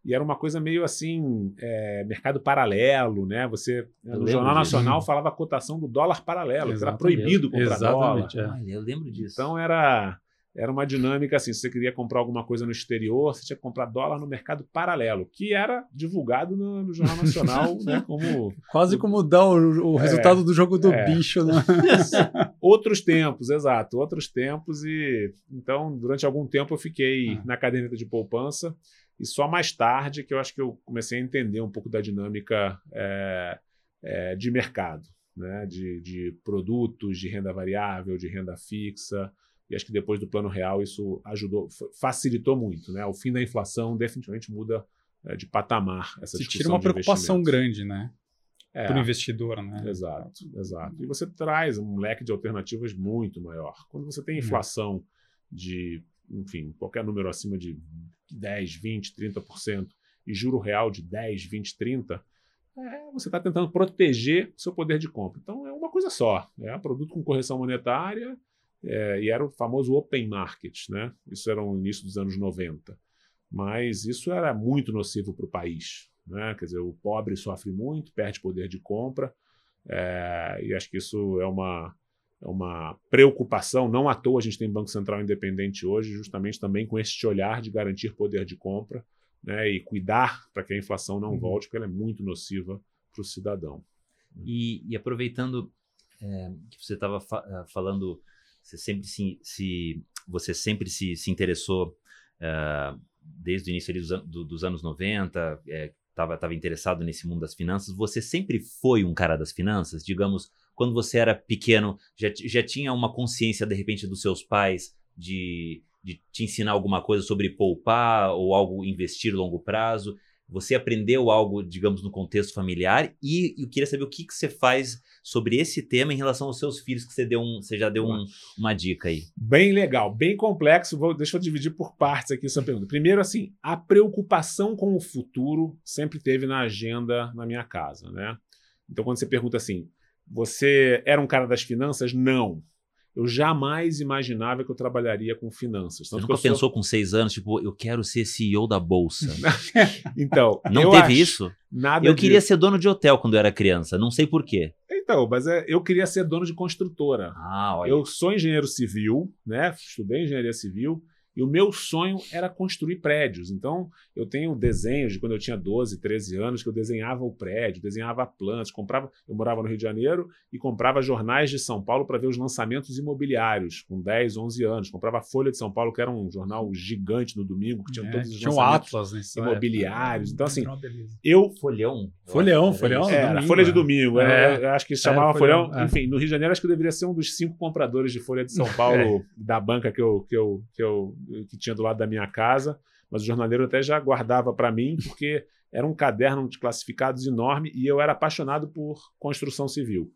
Speaker 3: E era uma coisa meio assim, é, mercado paralelo, né? Você,
Speaker 2: Eu
Speaker 3: no Jornal
Speaker 2: disso.
Speaker 3: Nacional, falava a cotação do dólar paralelo, que era proibido comprar dólar.
Speaker 1: Exatamente, é.
Speaker 2: Olha, eu lembro disso.
Speaker 3: Então era, era uma dinâmica assim, se você queria comprar alguma coisa no exterior, você tinha que comprar dólar no mercado paralelo, que era divulgado no, no Jornal Nacional, né? Como
Speaker 1: Quase como dar o, o resultado do jogo do
Speaker 3: é.
Speaker 1: bicho, né?
Speaker 3: outros tempos, exato, outros tempos e então durante algum tempo eu fiquei
Speaker 1: Ah.
Speaker 3: na caderneta de poupança e só mais tarde que eu acho que eu comecei a entender um pouco da dinâmica é, é, de mercado, né, de, de produtos, de renda variável, de renda fixa e acho que depois do plano real isso ajudou, fa- facilitou muito, né? O fim da inflação definitivamente muda é, de patamar essa
Speaker 1: Se
Speaker 3: discussão
Speaker 1: tira uma preocupação grande, né?
Speaker 3: É.
Speaker 1: Para o investidor, né?
Speaker 3: Exato, exato. E você traz um leque de alternativas muito maior. Quando você tem inflação de, enfim, qualquer número acima de 10, 20, 30% e juro real de 10, 20, 30, é, você está tentando proteger o seu poder de compra. Então é uma coisa só. É produto com correção monetária é, e era o famoso open market, né? Isso era no início dos anos 90. Mas isso era muito nocivo para o país. Né? Quer dizer, o pobre sofre muito, perde poder de compra. É, e acho que isso é uma, uma preocupação. Não à toa a gente tem Banco Central independente hoje, justamente também com este olhar de garantir poder de compra né, e cuidar para que a inflação não uhum. volte, porque ela é muito nociva para o cidadão.
Speaker 2: E, e aproveitando é, que você estava fa eh, falando, você sempre se, se, você sempre se, se interessou uh, desde o início dos, do, dos, anos 90, estava é, tava interessado nesse mundo das finanças. Você sempre foi um cara das finanças? Digamos, quando você era pequeno, já, já tinha uma consciência, de repente, dos seus pais de, de te ensinar alguma coisa sobre poupar ou algo investir longo prazo? Você aprendeu algo, digamos, no contexto familiar e eu queria saber o que, que você faz sobre esse tema em relação aos seus filhos, que você, deu um, você já deu um, uma dica aí.
Speaker 3: Bem legal, bem complexo. Vou, deixa eu dividir por partes aqui essa pergunta. Primeiro, assim, a preocupação com o futuro sempre teve na agenda na minha casa, né? Então, quando você pergunta assim, você era um cara das finanças? Não eu jamais imaginava que eu trabalharia com finanças.
Speaker 2: Você nunca pensou com seis anos, tipo, eu quero ser CEO da Bolsa?
Speaker 3: então,
Speaker 2: Não teve isso? Nada Eu disso. queria ser dono de hotel quando eu era criança, não sei porquê.
Speaker 3: Então, mas é, eu queria ser dono de construtora.
Speaker 2: Ah, olha.
Speaker 3: Eu sou engenheiro civil, né? Estudei engenharia civil. E o meu sonho era construir prédios. Então, eu tenho desenhos de quando eu tinha 12, 13 anos, que eu desenhava o prédio, desenhava plantas, comprava. Eu morava no Rio de Janeiro e comprava jornais de São Paulo para ver os lançamentos imobiliários, com 10, 11 anos. Comprava a Folha de São Paulo, que era um jornal gigante no domingo, que tinha é, todos os tinha lançamentos Atlas, né? imobiliários. Então, assim, eu.
Speaker 2: Folhão.
Speaker 1: Folhão, Folhão.
Speaker 3: Era, domingo, Folha de é. domingo. É. Eu, acho que se chamava Folhão. folhão. É. Enfim, no Rio de Janeiro, acho que eu deveria ser um dos cinco compradores de Folha de São Paulo da banca que eu, que eu, que eu que tinha do lado da minha casa, mas o jornaleiro até já guardava para mim, porque era um caderno de classificados enorme e eu era apaixonado por construção civil.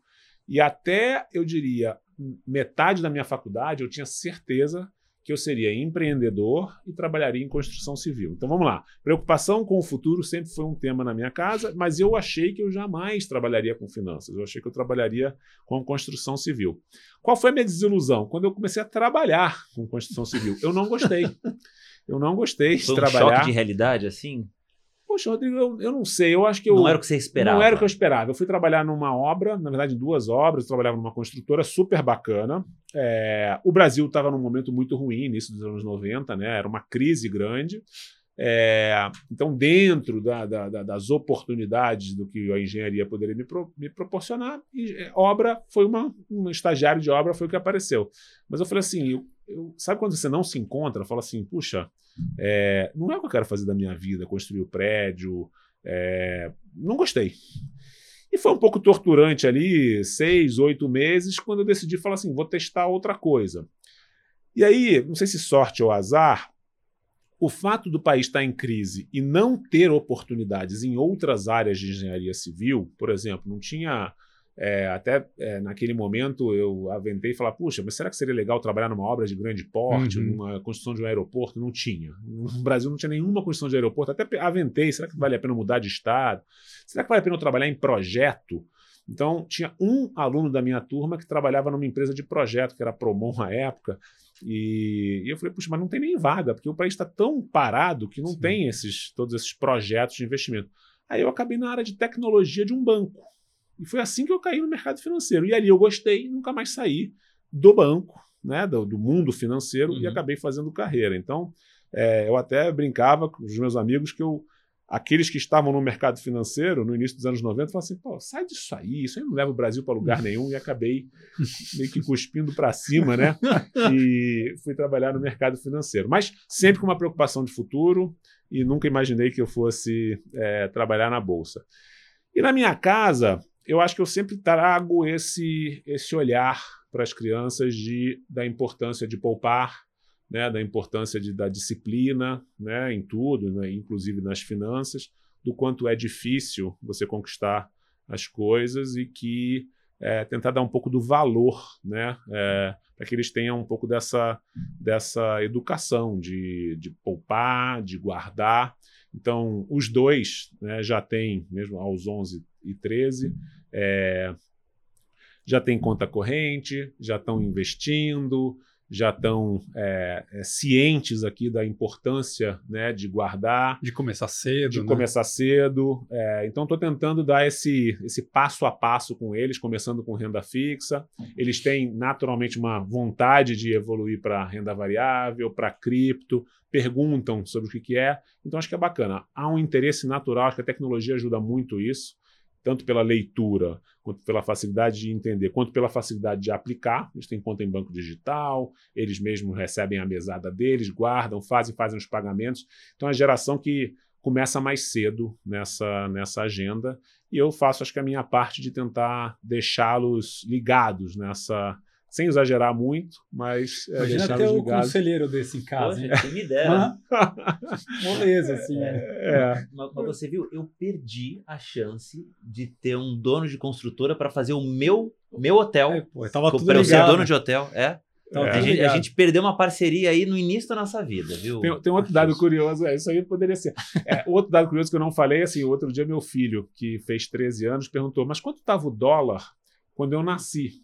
Speaker 3: E até, eu diria, metade da minha faculdade, eu tinha certeza que eu seria empreendedor e trabalharia em construção civil. Então vamos lá. Preocupação com o futuro sempre foi um tema na minha casa, mas eu achei que eu jamais trabalharia com finanças. Eu achei que eu trabalharia com construção civil. Qual foi a minha desilusão? Quando eu comecei a trabalhar com construção civil. Eu não gostei. Eu não gostei
Speaker 2: foi
Speaker 3: de um trabalhar.
Speaker 2: choque de realidade assim?
Speaker 3: Poxa, Rodrigo, eu, eu, não sei. Eu acho que eu.
Speaker 2: Não era o que você esperava.
Speaker 3: Não era o que eu esperava. Eu fui trabalhar numa obra, na verdade, duas obras. Eu trabalhava numa construtora super bacana. É, o Brasil estava num momento muito ruim, início dos anos 90, né? Era uma crise grande. É, então, dentro da, da, das oportunidades do que a engenharia poderia me, pro, me proporcionar, é, obra foi uma, um estagiário de obra foi o que apareceu. Mas eu falei assim, eu, eu, sabe quando você não se encontra, fala assim, puxa, é, não é o que eu quero fazer da minha vida, construir o prédio. É, não gostei. E foi um pouco torturante ali, seis, oito meses, quando eu decidi falar assim: vou testar outra coisa. E aí, não sei se sorte ou azar, o fato do país estar em crise e não ter oportunidades em outras áreas de engenharia civil, por exemplo, não tinha é, até é, naquele momento eu aventei e falar, puxa, mas será que seria legal trabalhar numa obra de grande porte, uhum. numa construção de um aeroporto? Não tinha. No Brasil não tinha nenhuma construção de aeroporto. Até aventei, será que vale a pena mudar de estado? Será que vale a pena eu trabalhar em projeto? Então, tinha um aluno da minha turma que trabalhava numa empresa de projeto, que era Promon na época, e, e, eu falei, puxa, mas não tem nem vaga, porque o país está tão parado que não Sim. tem esses, todos esses projetos de investimento. Aí eu acabei na área de tecnologia de um banco. E foi assim que eu caí no mercado financeiro. E ali eu gostei, nunca mais saí do banco, né, do, do mundo financeiro, uhum. e acabei fazendo carreira. Então, é, eu até brincava com os meus amigos que eu aqueles que estavam no mercado financeiro no início dos anos 90 falaram assim: pô, sai disso aí, isso aí não leva o Brasil para lugar nenhum. E acabei meio que cuspindo para cima, né? E fui trabalhar no mercado financeiro. Mas sempre com uma preocupação de futuro e nunca imaginei que eu fosse é, trabalhar na bolsa. E na minha casa, eu acho que eu sempre trago esse, esse olhar para as crianças de, da importância de poupar, né, da importância de, da disciplina né, em tudo, né, inclusive nas finanças, do quanto é difícil você conquistar as coisas e que é, tentar dar um pouco do valor, né, é, para que eles tenham um pouco dessa, dessa educação de, de poupar, de guardar. Então, os dois né, já têm, mesmo aos 11 e 13, é, já tem conta corrente, já estão investindo, já estão é, é, cientes aqui da importância né, de guardar.
Speaker 1: De começar cedo.
Speaker 3: De
Speaker 1: né?
Speaker 3: começar cedo. É, então, estou tentando dar esse, esse passo a passo com eles, começando com renda fixa. Eles têm, naturalmente, uma vontade de evoluir para renda variável, para cripto, perguntam sobre o que, que é. Então, acho que é bacana. Há um interesse natural, acho que a tecnologia ajuda muito isso tanto pela leitura, quanto pela facilidade de entender, quanto pela facilidade de aplicar. Eles têm conta em banco digital, eles mesmos recebem a mesada deles, guardam, fazem, fazem os pagamentos. Então, é a geração que começa mais cedo nessa, nessa agenda e eu faço, acho que a minha parte de tentar deixá-los ligados nessa, sem exagerar muito, mas
Speaker 1: é, Imagina ter um conselheiro desse em casa.
Speaker 2: Poxa, quem me dera.
Speaker 1: Moleza, assim. É,
Speaker 2: é. Mas, mas, você viu, eu perdi a chance de ter um dono de construtora para fazer o meu, meu hotel. É,
Speaker 1: pô, tava tudo
Speaker 2: pra
Speaker 1: eu ser
Speaker 2: dono de hotel, é. A gente, a, gente, perdeu uma parceria aí no início da nossa vida, viu?
Speaker 3: Tem, tem outro dado curioso, é, isso aí poderia ser. É, outro dado curioso que eu não falei, assim, outro dia meu filho, que fez 13 anos, perguntou, mas quanto estava o dólar quando eu nasci?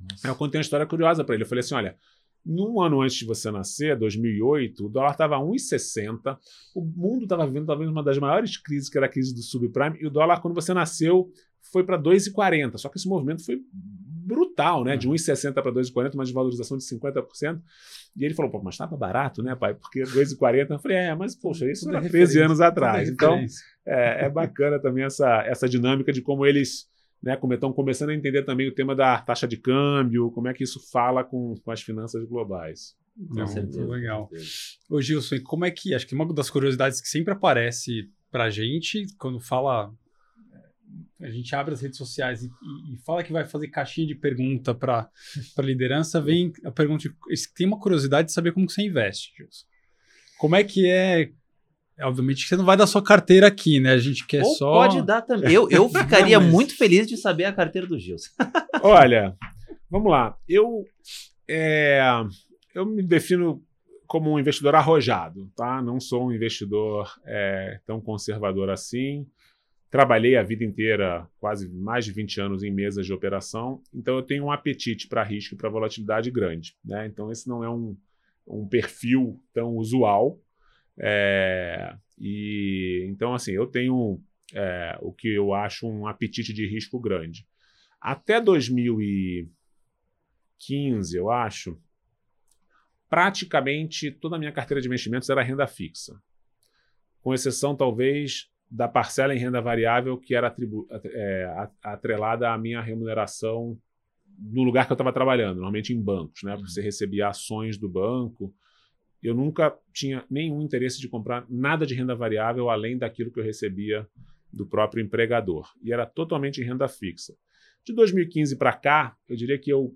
Speaker 3: Nossa. Eu contei uma história curiosa para ele. Eu falei assim: olha, num ano antes de você nascer, 2008, o dólar estava 1,60. O mundo estava vivendo talvez uma das maiores crises, que era a crise do subprime, e o dólar, quando você nasceu, foi para 2,40. Só que esse movimento foi brutal, né? De 1,60 para 2,40, uma desvalorização de 50%. E ele falou, pô, mas estava barato, né, pai? Porque 2,40. Eu falei, é, mas, poxa, isso era 13 anos atrás. Então, é, é bacana também essa, essa dinâmica de como eles né, como estão começando a entender também o tema da taxa de câmbio, como é que isso fala com, com as finanças globais.
Speaker 1: Então, certeza, legal. Ô Gilson, como é que, acho que uma das curiosidades que sempre aparece para a gente, quando fala, a gente abre as redes sociais e, e, e fala que vai fazer caixinha de pergunta para a liderança, vem a pergunta, de, tem uma curiosidade de saber como que você investe, Gilson. Como é que é Obviamente que você não vai dar sua carteira aqui, né? A gente quer
Speaker 2: Ou
Speaker 1: só.
Speaker 2: Pode dar também. Eu, eu ficaria não, mas... muito feliz de saber a carteira do Gilson.
Speaker 3: Olha, vamos lá. Eu, é, eu me defino como um investidor arrojado, tá? Não sou um investidor é, tão conservador assim. Trabalhei a vida inteira, quase mais de 20 anos em mesas de operação, então eu tenho um apetite para risco e para volatilidade grande. Né? Então, esse não é um, um perfil tão usual. É, e então, assim, eu tenho é, o que eu acho um apetite de risco grande. Até 2015, eu acho, praticamente toda a minha carteira de investimentos era renda fixa, com exceção talvez da parcela em renda variável que era é, atrelada à minha remuneração no lugar que eu estava trabalhando, normalmente em bancos, né? Porque você recebia ações do banco eu nunca tinha nenhum interesse de comprar nada de renda variável além daquilo que eu recebia do próprio empregador. E era totalmente em renda fixa. De 2015 para cá, eu diria que eu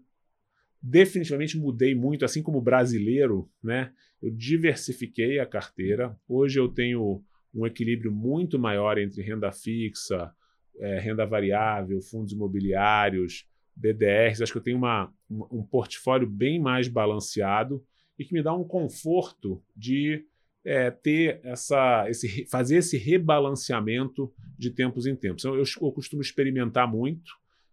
Speaker 3: definitivamente mudei muito, assim como brasileiro, né? Eu diversifiquei a carteira. Hoje eu tenho um equilíbrio muito maior entre renda fixa, é, renda variável, fundos imobiliários, BDRs. Acho que eu tenho uma, um portfólio bem mais balanceado e que me dá um conforto de é, ter essa, esse, fazer esse rebalanceamento de tempos em tempos. Eu, eu, eu costumo experimentar muito.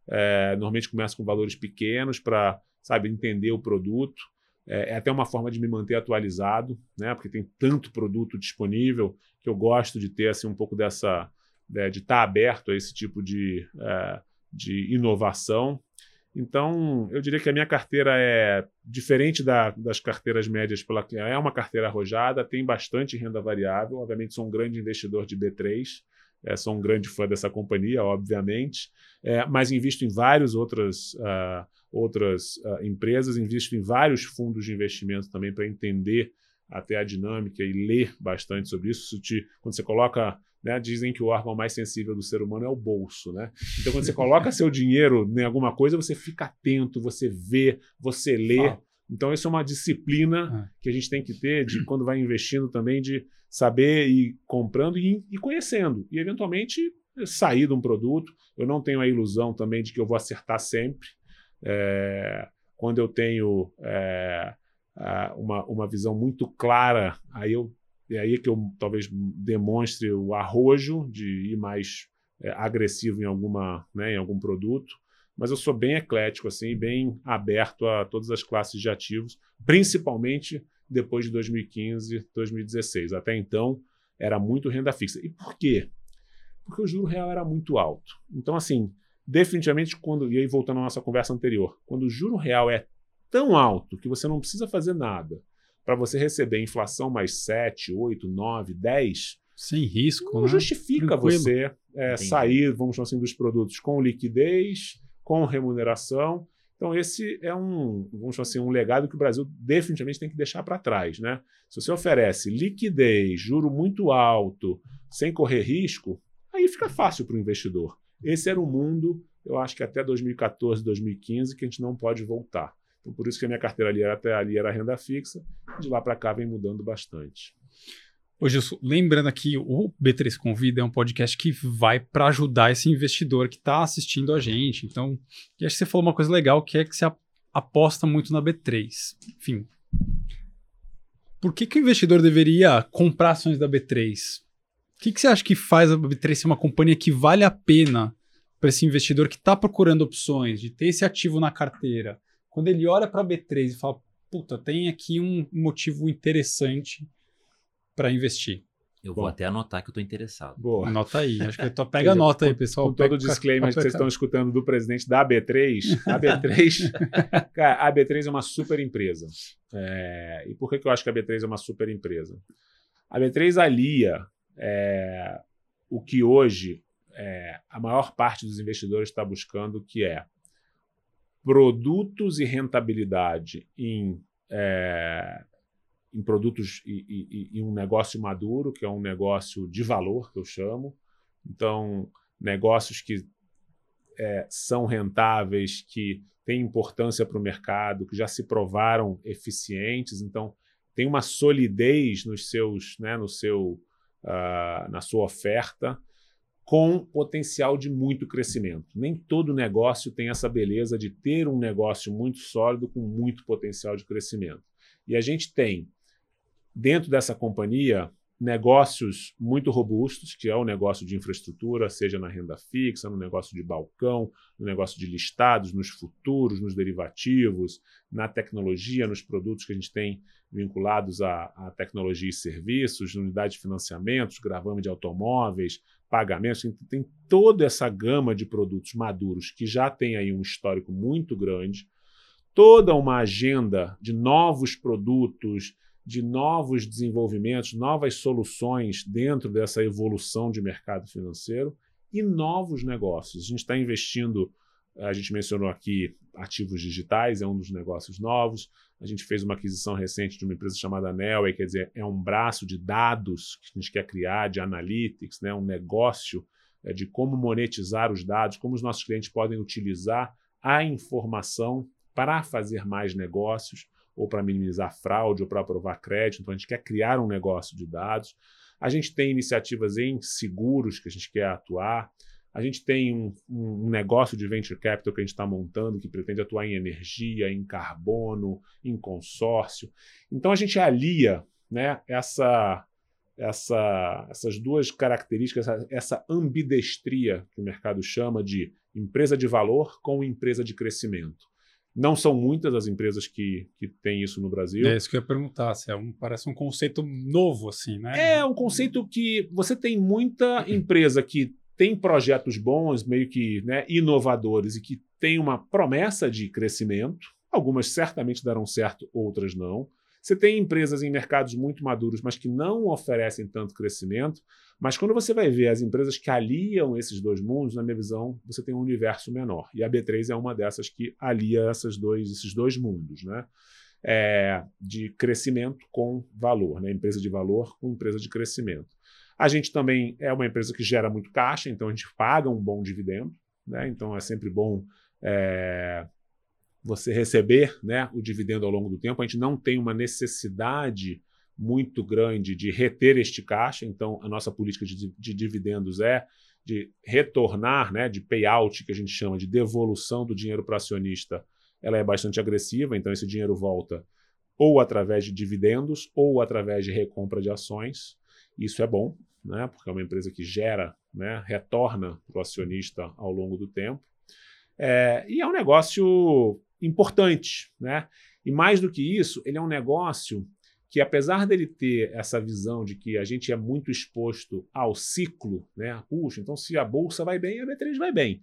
Speaker 3: É, normalmente começo com valores pequenos para sabe entender o produto. É, é, até uma forma de me manter atualizado, né? Porque tem tanto produto disponível que eu gosto de ter assim um pouco dessa né, de estar tá aberto a esse tipo de, é, de inovação. Então, eu diria que a minha carteira é diferente da, das carteiras médias, pela é uma carteira arrojada, tem bastante renda variável. Obviamente, sou um grande investidor de B3, é, sou um grande fã dessa companhia, obviamente, é, mas invisto em várias outras, uh, outras uh, empresas, invisto em vários fundos de investimento também para entender até a dinâmica e ler bastante sobre isso. Te, quando você coloca né? Dizem que o órgão mais sensível do ser humano é o bolso. Né? Então, quando você coloca seu dinheiro em alguma coisa, você fica atento, você vê, você lê. Ah. Então, isso é uma disciplina ah. que a gente tem que ter de quando vai investindo também, de saber ir comprando e, e conhecendo. E, eventualmente, sair de um produto. Eu não tenho a ilusão também de que eu vou acertar sempre. É, quando eu tenho é, uma, uma visão muito clara, aí eu é aí que eu talvez demonstre o arrojo de ir mais é, agressivo em, alguma, né, em algum produto. mas eu sou bem eclético, assim, bem aberto a todas as classes de ativos, principalmente depois de 2015, 2016. Até então, era muito renda fixa. E por quê? Porque o juro real era muito alto. Então, assim, definitivamente, quando. E aí, voltando à nossa conversa anterior, quando o juro real é tão alto que você não precisa fazer nada para você receber inflação mais 7, 8, 9, 10.
Speaker 1: Sem risco.
Speaker 3: Não
Speaker 1: né?
Speaker 3: justifica
Speaker 1: Tranquilo.
Speaker 3: você é, sair, vamos chamar assim, dos produtos com liquidez, com remuneração. Então, esse é um, vamos chamar assim, um legado que o Brasil definitivamente tem que deixar para trás. Né? Se você oferece liquidez, juro muito alto, sem correr risco, aí fica fácil para o investidor. Esse era o mundo, eu acho que até 2014, 2015, que a gente não pode voltar. Então, por isso que a minha carteira ali era, até ali era renda fixa, de lá para cá vem mudando bastante.
Speaker 1: Ô, Gilson, lembrando aqui, o B3 Convida é um podcast que vai para ajudar esse investidor que está assistindo a gente. Então, acho que você falou uma coisa legal, que é que você aposta muito na B3. Enfim, por que, que o investidor deveria comprar ações da B3? O que, que você acha que faz a B3 ser uma companhia que vale a pena para esse investidor que está procurando opções, de ter esse ativo na carteira? Quando ele olha para a B3 e fala, puta, tem aqui um motivo interessante para investir.
Speaker 2: Eu vou
Speaker 3: Bom.
Speaker 2: até anotar que eu estou interessado.
Speaker 3: Boa.
Speaker 1: Anota aí. Acho que tô, pega a nota aí, pessoal.
Speaker 3: Com todo o disclaimer que vocês estão escutando do presidente da AB3, a AB3, cara, a AB3 é uma super empresa. É, e por que, que eu acho que a AB3 é uma super empresa? A AB3 alia é, o que hoje é, a maior parte dos investidores está buscando, que é produtos e rentabilidade em, é, em produtos e, e- e- um negócio maduro, que é um negócio de valor, que eu chamo. Então, negócios que é, são rentáveis, que têm importância para o mercado, que já se provaram eficientes. Então, tem uma solidez nos seus, né, no seu, ah, na sua oferta, com potencial de muito crescimento. Nem todo negócio tem essa beleza de ter um negócio muito sólido com muito potencial de crescimento. E a gente tem, dentro dessa companhia, negócios muito robustos, que é o negócio de infraestrutura, seja na renda fixa, no negócio de balcão, no negócio de listados, nos futuros, nos derivativos, na tecnologia, nos produtos que a gente tem vinculados à, à tecnologia e serviços, unidade de financiamentos, gravame de automóveis, pagamentos, tem, tem toda essa gama de produtos maduros que já tem aí um histórico muito grande, toda uma agenda de novos produtos, de novos desenvolvimentos, novas soluções dentro dessa evolução de mercado financeiro e novos negócios. A gente está investindo, a gente mencionou aqui ativos digitais, é um dos negócios novos. A gente fez uma aquisição recente de uma empresa chamada Nelway, quer dizer, é um braço de dados que a gente quer criar, de analytics, né, um negócio é, de como monetizar os dados, como os nossos clientes podem utilizar a informação para fazer mais negócios ou para minimizar fraude, ou para aprovar crédito. Então, a gente quer criar um negócio de dados. A gente tem iniciativas em seguros que a gente quer atuar. A gente tem um, um negócio de venture capital que a gente está montando que pretende atuar em energia, em carbono, em consórcio. Então, a gente alia né, essa, essa, essas duas características, essa, essa ambidestria que o mercado chama de empresa de valor com empresa de crescimento. Não são muitas as empresas que, que têm isso no Brasil.
Speaker 1: É isso que eu ia perguntar. Se é um, parece um conceito novo, assim, né?
Speaker 3: É um conceito que você tem muita empresa que tem projetos bons, meio que né, inovadores e que tem uma promessa de crescimento. Algumas certamente darão certo, outras não. Você tem empresas em mercados muito maduros, mas que não oferecem tanto crescimento. Mas quando você vai ver as empresas que aliam esses dois mundos, na minha visão, você tem um universo menor. E a B3 é uma dessas que alia essas dois, esses dois mundos, né? É, de crescimento com valor, né? empresa de valor com empresa de crescimento. A gente também é uma empresa que gera muito caixa, então a gente paga um bom dividendo, né? então é sempre bom é, você receber né, o dividendo ao longo do tempo. A gente não tem uma necessidade muito grande de reter este caixa, então a nossa política de, de dividendos é de retornar, né, de payout, que a gente chama de devolução do dinheiro para acionista, ela é bastante agressiva, então esse dinheiro volta ou através de dividendos ou através de recompra de ações. Isso é bom, né, porque é uma empresa que gera, né, retorna para o acionista ao longo do tempo. É, e é um negócio importante, né? E mais do que isso, ele é um negócio que, apesar dele ter essa visão de que a gente é muito exposto ao ciclo, né? Puxa, então se a bolsa vai bem, a B3 vai bem.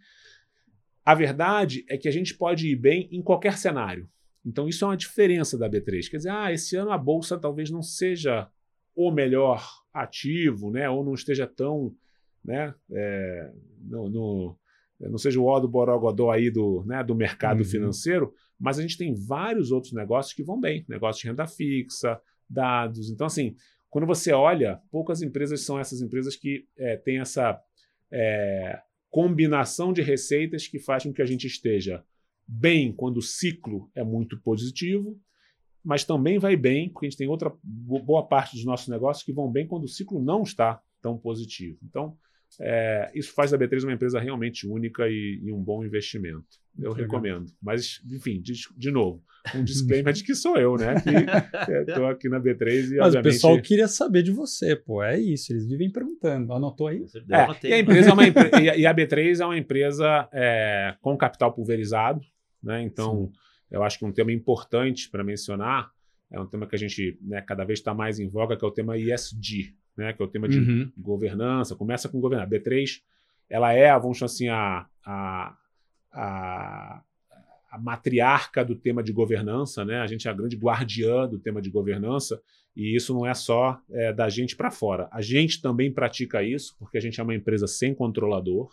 Speaker 3: A verdade é que a gente pode ir bem em qualquer cenário. Então, isso é uma diferença da B3. Quer dizer, ah, esse ano a bolsa talvez não seja o melhor ativo, né? Ou não esteja tão, né? É, no, no, não seja o ó do Borogodó aí do, né, do mercado uhum. financeiro, mas a gente tem vários outros negócios que vão bem, negócio de renda fixa, dados. Então, assim, quando você olha, poucas empresas são essas empresas que é, têm essa é, combinação de receitas que faz com que a gente esteja bem quando o ciclo é muito positivo, mas também vai bem, porque a gente tem outra boa parte dos nossos negócios que vão bem quando o ciclo não está tão positivo. Então, é, isso faz da B3 uma empresa realmente única e, e um bom investimento. Eu Legal. recomendo. Mas, enfim, de, de, novo, um disclaimer de que sou eu, né? Que estou aqui na B3 e,
Speaker 1: Mas obviamente... o pessoal queria saber de você, pô. É isso, eles vivem perguntando. Anotou aí?
Speaker 3: É, e, a empresa é uma, e a B3 é uma empresa é, com capital pulverizado, né? Então, Sim. Eu acho que um tema importante para mencionar é um tema que a gente né, cada vez está mais em voga, que é o tema ISD, né, que é o tema de uhum. governança. Começa com governança. B3, ela é, vamos chamar assim, a, a, a, a, matriarca do tema de governança, né? A gente é a grande guardiã do tema de governança e isso não é só é, da gente para fora. A gente também pratica isso porque a gente é uma empresa sem controlador.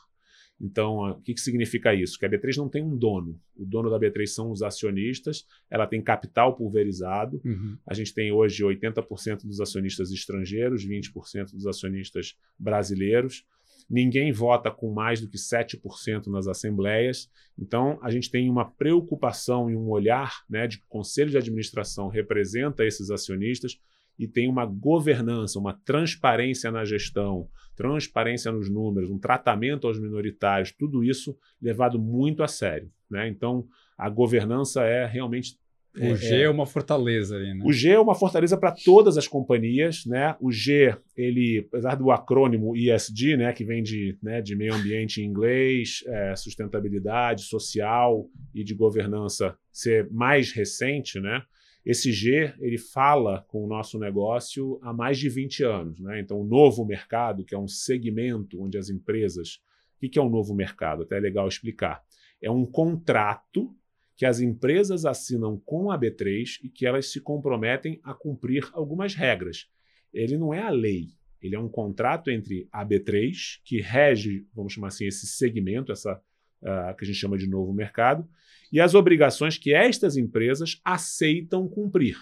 Speaker 3: Então, o que, que significa isso? Que a B3 não tem um dono. O dono da B3 são os acionistas, ela tem capital pulverizado. Uhum. A gente tem hoje 80% dos acionistas estrangeiros, 20% dos acionistas brasileiros. Ninguém vota com mais do que 7% nas assembleias. Então, a gente tem uma preocupação e um olhar né, de que o conselho de administração representa esses acionistas e tem uma governança, uma transparência na gestão, transparência nos números, um tratamento aos minoritários, tudo isso levado muito a sério. Né? Então, a governança é realmente.
Speaker 1: O é, G é, é uma fortaleza aí, né?
Speaker 3: O G é uma fortaleza para todas as companhias, né? O G, ele, apesar do acrônimo ESG, né, que vem de, né, de meio ambiente em inglês, é, sustentabilidade social e de governança ser mais recente, né? Esse G ele fala com o nosso negócio há mais de 20 anos. Né? Então, o novo mercado, que é um segmento onde as empresas. O que é um novo mercado? Até é legal explicar. É um contrato que as empresas assinam com a B3 e que elas se comprometem a cumprir algumas regras. Ele não é a lei, ele é um contrato entre a B3, que rege, vamos chamar assim, esse segmento, essa uh, que a gente chama de novo mercado, e as obrigações que estas empresas aceitam cumprir.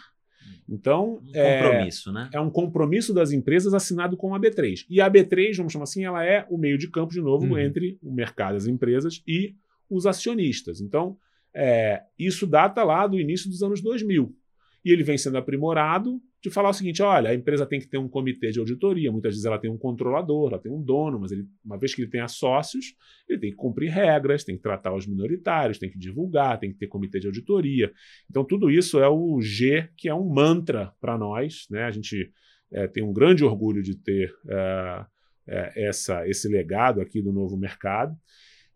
Speaker 3: Então,
Speaker 2: um é, compromisso, né?
Speaker 3: É um compromisso das empresas assinado com a B3. E a B3, vamos chamar assim, ela é o meio de campo, de novo, uhum. entre o mercado, as empresas e os acionistas. Então, é, isso data lá do início dos anos 2000. E ele vem sendo aprimorado de falar o seguinte: olha, a empresa tem que ter um comitê de auditoria, muitas vezes ela tem um controlador, ela tem um dono, mas ele, uma vez que ele tenha sócios, ele tem que cumprir regras, tem que tratar os minoritários, tem que divulgar, tem que ter comitê de auditoria. Então, tudo isso é o G, que é um mantra para nós. Né? A gente é, tem um grande orgulho de ter é, é, essa, esse legado aqui do novo mercado.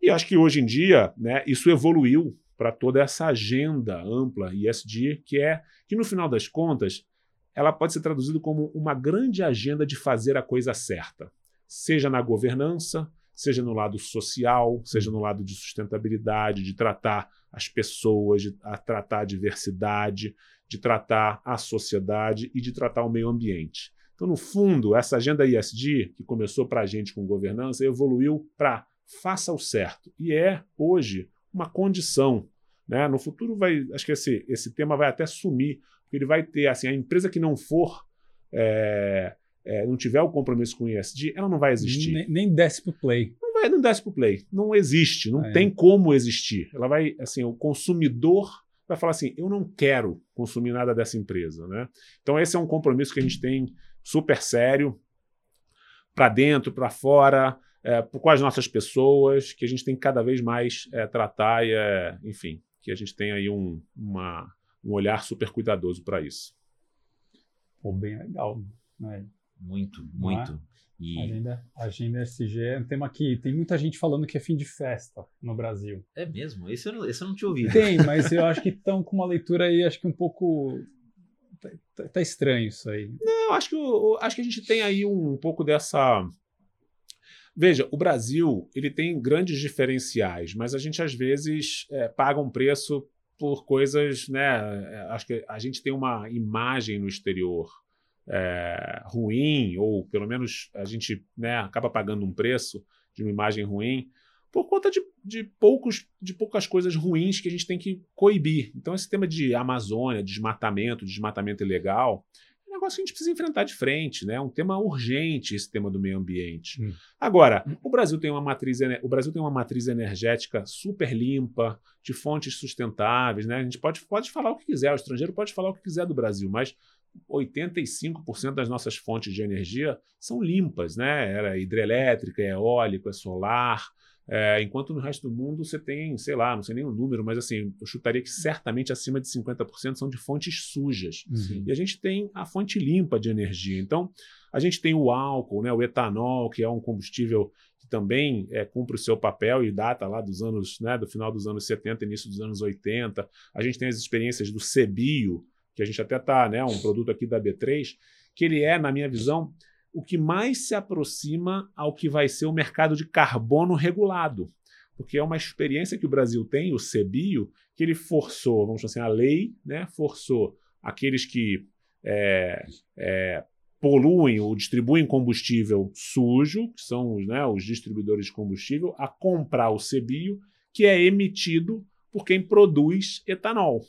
Speaker 3: E acho que hoje em dia né, isso evoluiu para toda essa agenda ampla ESG, que é que no final das contas ela pode ser traduzida como uma grande agenda de fazer a coisa certa, seja na governança, seja no lado social, seja no lado de sustentabilidade, de tratar as pessoas, de a tratar a diversidade, de tratar a sociedade e de tratar o meio ambiente. Então, no fundo, essa agenda ISD, que começou para a gente com governança, evoluiu para faça o certo. E é, hoje, uma condição. Né? No futuro, vai, acho que esse, esse tema vai até sumir, porque ele vai ter, assim, a empresa que não for, é, é, não tiver o compromisso com o ESG, ela não vai existir.
Speaker 1: Nem, nem desce para o play.
Speaker 3: Não vai, não desce para o play. Não existe, não é. tem como existir. Ela vai, assim, o consumidor vai falar assim, eu não quero consumir nada dessa empresa, né? Então esse é um compromisso que a gente tem super sério para dentro, para fora, é, com as nossas pessoas, que a gente tem que cada vez mais é, tratar e, é, enfim, que a gente tem aí um, uma, um olhar super cuidadoso para isso.
Speaker 1: Pô, bem legal. Né?
Speaker 2: Muito, muito.
Speaker 1: É?
Speaker 2: E...
Speaker 1: Agenda, agenda SG é um tema que tem muita gente falando que é fim de festa no Brasil.
Speaker 2: É mesmo? Esse eu não, esse eu não tinha ouvido.
Speaker 1: Tem, mas eu acho que estão com uma leitura aí, acho que um pouco. Tá, tá, tá estranho isso aí.
Speaker 3: Não, acho que, eu, acho que a gente tem aí um pouco dessa. Veja, o Brasil ele tem grandes diferenciais, mas a gente às vezes é, paga um preço por coisas, né? É, acho que a gente tem uma imagem no exterior é, ruim, ou pelo menos a gente né, acaba pagando um preço de uma imagem ruim, por conta de, de, poucos, de poucas coisas ruins que a gente tem que coibir. Então, esse tema de Amazônia, desmatamento, desmatamento ilegal, negócio que a gente precisa enfrentar de frente, né? É um tema urgente esse tema do meio ambiente. Hum. Agora, o Brasil tem uma matriz, o Brasil tem uma matriz energética super limpa, de fontes sustentáveis, né? A gente pode, pode falar o que quiser, o estrangeiro pode falar o que quiser do Brasil, mas 85% das nossas fontes de energia são limpas, né? Era hidrelétrica, é eólico, é solar. É, enquanto no resto do mundo você tem, sei lá, não sei nem o número, mas assim, eu chutaria que certamente acima de 50% são de fontes sujas. Uhum. E a gente tem a fonte limpa de energia. Então, a gente tem o álcool, né, o etanol, que é um combustível que também é, cumpre o seu papel e data lá dos anos, né, do final dos anos 70, início dos anos 80. A gente tem as experiências do CBio, que a gente até está, né, um produto aqui da B3, que ele é, na minha visão, o que mais se aproxima ao que vai ser o mercado de carbono regulado. Porque é uma experiência que o Brasil tem, o CBIO, que ele forçou, vamos dizer assim, a lei né, forçou aqueles que é, é, poluem ou distribuem combustível sujo, que são os, né, os distribuidores de combustível, a comprar o CBIO, que é emitido por quem produz etanol.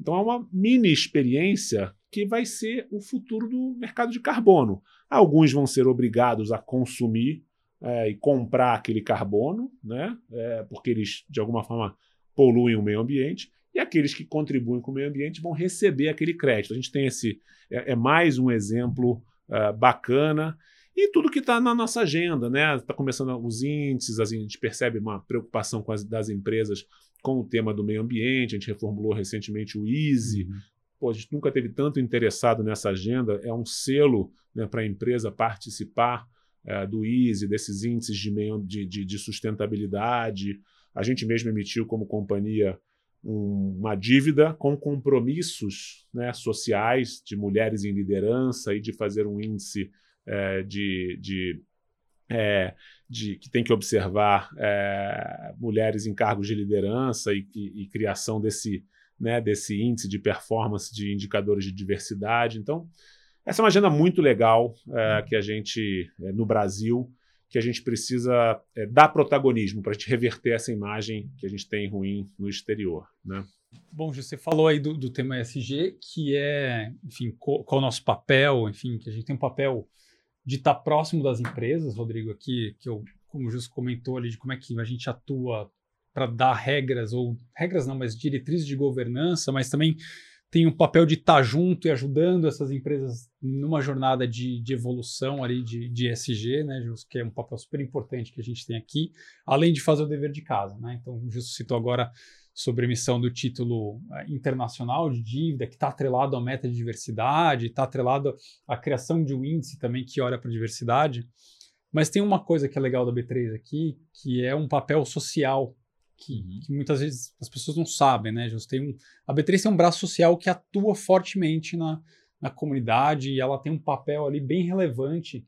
Speaker 3: Então é uma mini experiência que vai ser o futuro do mercado de carbono. Alguns vão ser obrigados a consumir é, e comprar aquele carbono, né? É, porque eles, de alguma forma, poluem o meio ambiente, e aqueles que contribuem com o meio ambiente vão receber aquele crédito. A gente tem esse. É, é mais um exemplo é, bacana. E tudo que está na nossa agenda, né? Está começando os índices, a gente percebe uma preocupação as, das empresas com o tema do meio ambiente, a gente reformulou recentemente o EASY. Uhum. Pô, a gente nunca teve tanto interessado nessa agenda, é um selo né, para a empresa participar é, do EASY, desses índices de, meio, de, de, de sustentabilidade. A gente mesmo emitiu como companhia um, uma dívida com compromissos né, sociais de mulheres em liderança e de fazer um índice é, de, de é, de, que tem que observar é, mulheres em cargos de liderança e, e, e, criação desse, né, desse índice de performance de indicadores de diversidade. Então, essa é uma agenda muito legal é, que a gente, é, no Brasil, que a gente precisa é, dar protagonismo para a gente reverter essa imagem que a gente tem ruim no exterior. Né?
Speaker 1: Bom, você falou aí do, do tema ESG, que é, enfim, qual, qual, é o nosso papel, enfim, que a gente tem um papel de estar tá próximo das empresas, Rodrigo, aqui, que eu, como o Justo comentou ali, de como é que a gente atua para dar regras, ou regras não, mas diretrizes de governança, mas também tem um papel de estar tá junto e ajudando essas empresas numa jornada de, de evolução ali de, de ESG, né, que é um papel super importante que a gente tem aqui, além de fazer o dever de casa, né? Então, Justo citou agora sobre emissão do título eh, internacional de dívida, que está atrelado à meta de diversidade, está atrelado à criação de um índice também que olha para a diversidade. Mas tem uma coisa que é legal da B3 aqui, que é um papel social, que, uhum. que muitas vezes as pessoas não sabem, né? Just tem um, a B3 tem um braço social que atua fortemente na, na comunidade e ela tem um papel ali bem relevante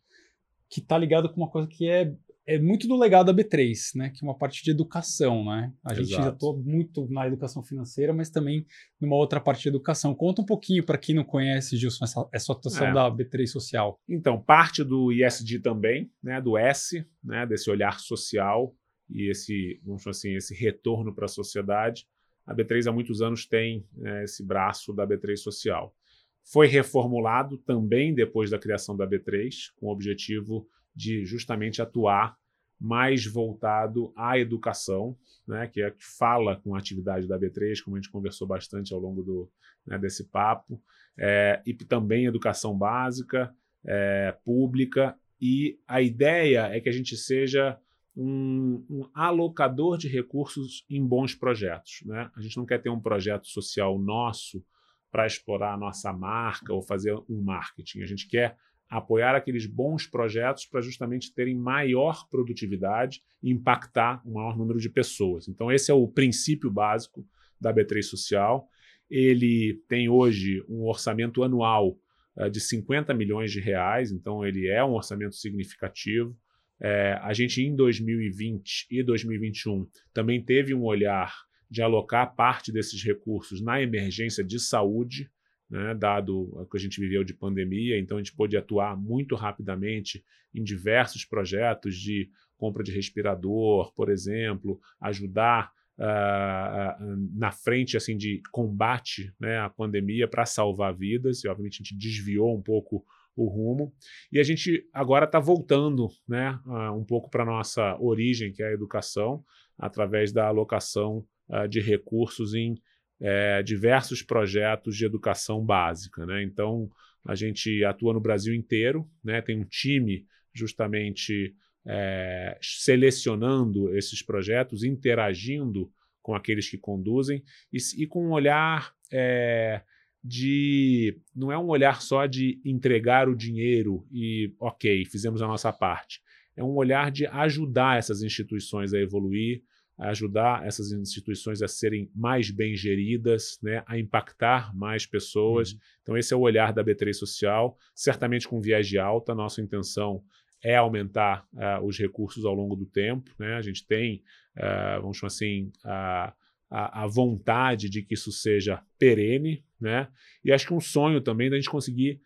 Speaker 1: que está ligado com uma coisa que é é muito do legado da B3, né? Que é uma parte de educação, né? A Exato. gente atua muito na educação financeira, mas também numa outra parte de educação. Conta um pouquinho para quem não conhece, Gilson, essa, essa atuação é. da B3 social.
Speaker 3: Então, parte do ISD também, né? Do S, né? Desse olhar social e esse, vamos assim, esse retorno para a sociedade. A B3 há muitos anos tem né, esse braço da B3 social. Foi reformulado também depois da criação da B3, com o objetivo de justamente atuar mais voltado à educação, né, que é que fala com a atividade da B3, como a gente conversou bastante ao longo do, né, desse papo, é, e também educação básica, é, pública, e a ideia é que a gente seja um, um, alocador de recursos em bons projetos. Né? A gente não quer ter um projeto social nosso para explorar a nossa marca ou fazer um marketing. A gente quer apoiar aqueles bons projetos para justamente terem maior produtividade e impactar um maior número de pessoas. Então, esse é o princípio básico da B3 Social. Ele tem hoje um orçamento anual uh, de 50 milhões de reais, então ele é um orçamento significativo. É, a gente, em 2020 e 2021, também teve um olhar de alocar parte desses recursos na emergência de saúde, né, dado o que a gente viveu de pandemia, então a gente pôde atuar muito rapidamente em diversos projetos de compra de respirador, por exemplo, ajudar uh, na frente assim de combate né, à pandemia para salvar vidas, e obviamente a gente desviou um pouco o rumo. E a gente agora está voltando né, um pouco para a nossa origem, que é a educação, através da alocação uh, de recursos em é, diversos projetos de educação básica. Né? Então, a gente atua no Brasil inteiro, né? tem um time justamente é, selecionando esses projetos, interagindo com aqueles que conduzem e, e com um olhar é, de. Não é um olhar só de entregar o dinheiro e, ok, fizemos a nossa parte. É um olhar de ajudar essas instituições a evoluir, a ajudar essas instituições a serem mais bem geridas, né, a impactar mais pessoas. Uhum. Então, esse é o olhar da B3 Social, certamente com viés de alta. Nossa intenção é aumentar uh, os recursos ao longo do tempo. Né? A gente tem, uh, vamos chamar assim, a, a, a, vontade de que isso seja perene. Né? E acho que um sonho também da gente conseguir,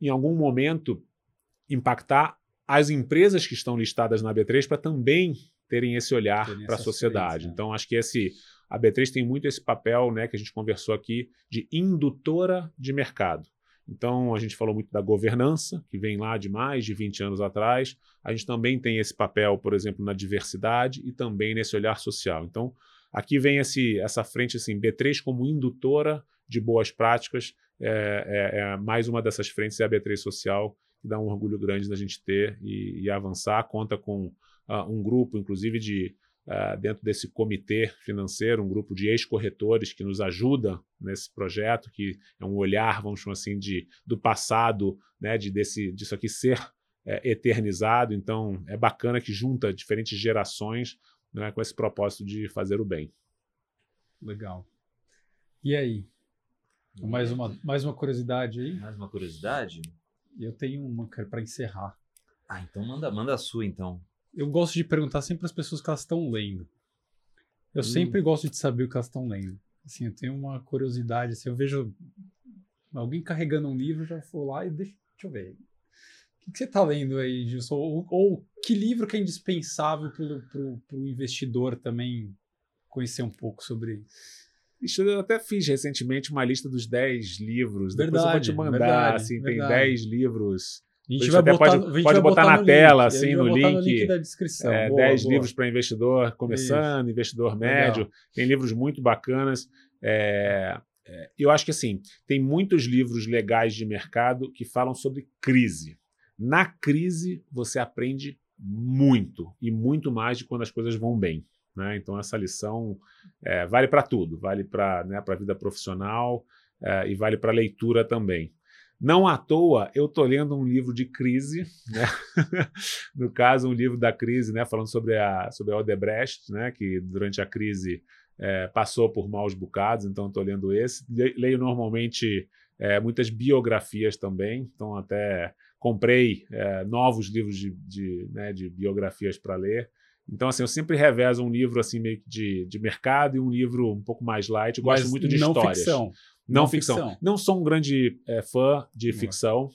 Speaker 3: em algum momento, impactar as empresas que estão listadas na B3 para também terem esse olhar para a sociedade. Né? Então, acho que esse a B3 tem muito esse papel, né, que a gente conversou aqui, de indutora de mercado. Então, a gente falou muito da governança, que vem lá de mais de 20 anos atrás. A gente também tem esse papel, por exemplo, na diversidade e também nesse olhar social. Então, aqui vem esse, essa frente, assim, B3 como indutora de boas práticas. É, é, é mais uma dessas frentes, é a B3 Social, que dá um orgulho grande da gente ter e, e avançar. Conta com uh, um grupo, inclusive, de uh, dentro desse comitê financeiro, um grupo de ex-corretores que nos ajuda nesse projeto, que é um olhar, vamos chamar assim, de, do passado, né, de desse, disso aqui ser é, eternizado. Então, é bacana que junta diferentes gerações né, com esse propósito de fazer o bem.
Speaker 1: Legal. E aí? Mais uma, mais uma curiosidade aí?
Speaker 2: Mais uma curiosidade?
Speaker 1: Eu tenho uma para encerrar.
Speaker 2: Ah, então manda, manda a sua, então
Speaker 1: eu gosto de perguntar sempre as pessoas que elas estão lendo. Eu hum. sempre gosto de saber o que elas estão lendo. Assim, eu tenho uma curiosidade, assim, eu vejo alguém carregando um livro, já vou lá e deixa, deixa eu ver. O que, que você está lendo aí, Gilson? Ou, ou, que livro que é indispensável para o investidor também conhecer um pouco sobre
Speaker 3: eu até fiz recentemente uma lista dos 10 livros. Verdade, Depois eu vou te mandar. Verdade, assim, verdade. tem 10 livros
Speaker 1: a gente vai botar,
Speaker 3: pode, pode botar, botar, na tela, link. assim, no link. no
Speaker 1: link. da descrição.
Speaker 3: É, boa, 10 boa. livros para investidor começando, Isso. investidor médio. Legal. Tem livros muito bacanas. É, é, eu acho que assim, tem muitos livros legais de mercado que falam sobre crise. Na crise, você aprende muito, e muito mais de quando as coisas vão bem. Né? Então, essa lição é, vale para tudo, vale para né, a vida profissional é, e vale para leitura também. Não à toa, eu estou lendo um livro de crise, né? no caso, um livro da crise, né? falando sobre a, sobre a Odebrecht, né? que durante a crise é, passou por maus bocados, então estou lendo esse. Leio normalmente é, muitas biografias também, então até comprei é, novos livros de, de, né, de biografias para ler. Então, assim, eu sempre revezo um livro assim meio de, de mercado e um livro um pouco mais light. Eu gosto Mas muito de não histórias.
Speaker 1: Ficção.
Speaker 3: Não, não ficção. ficção. Não sou um grande é, fã de ficção.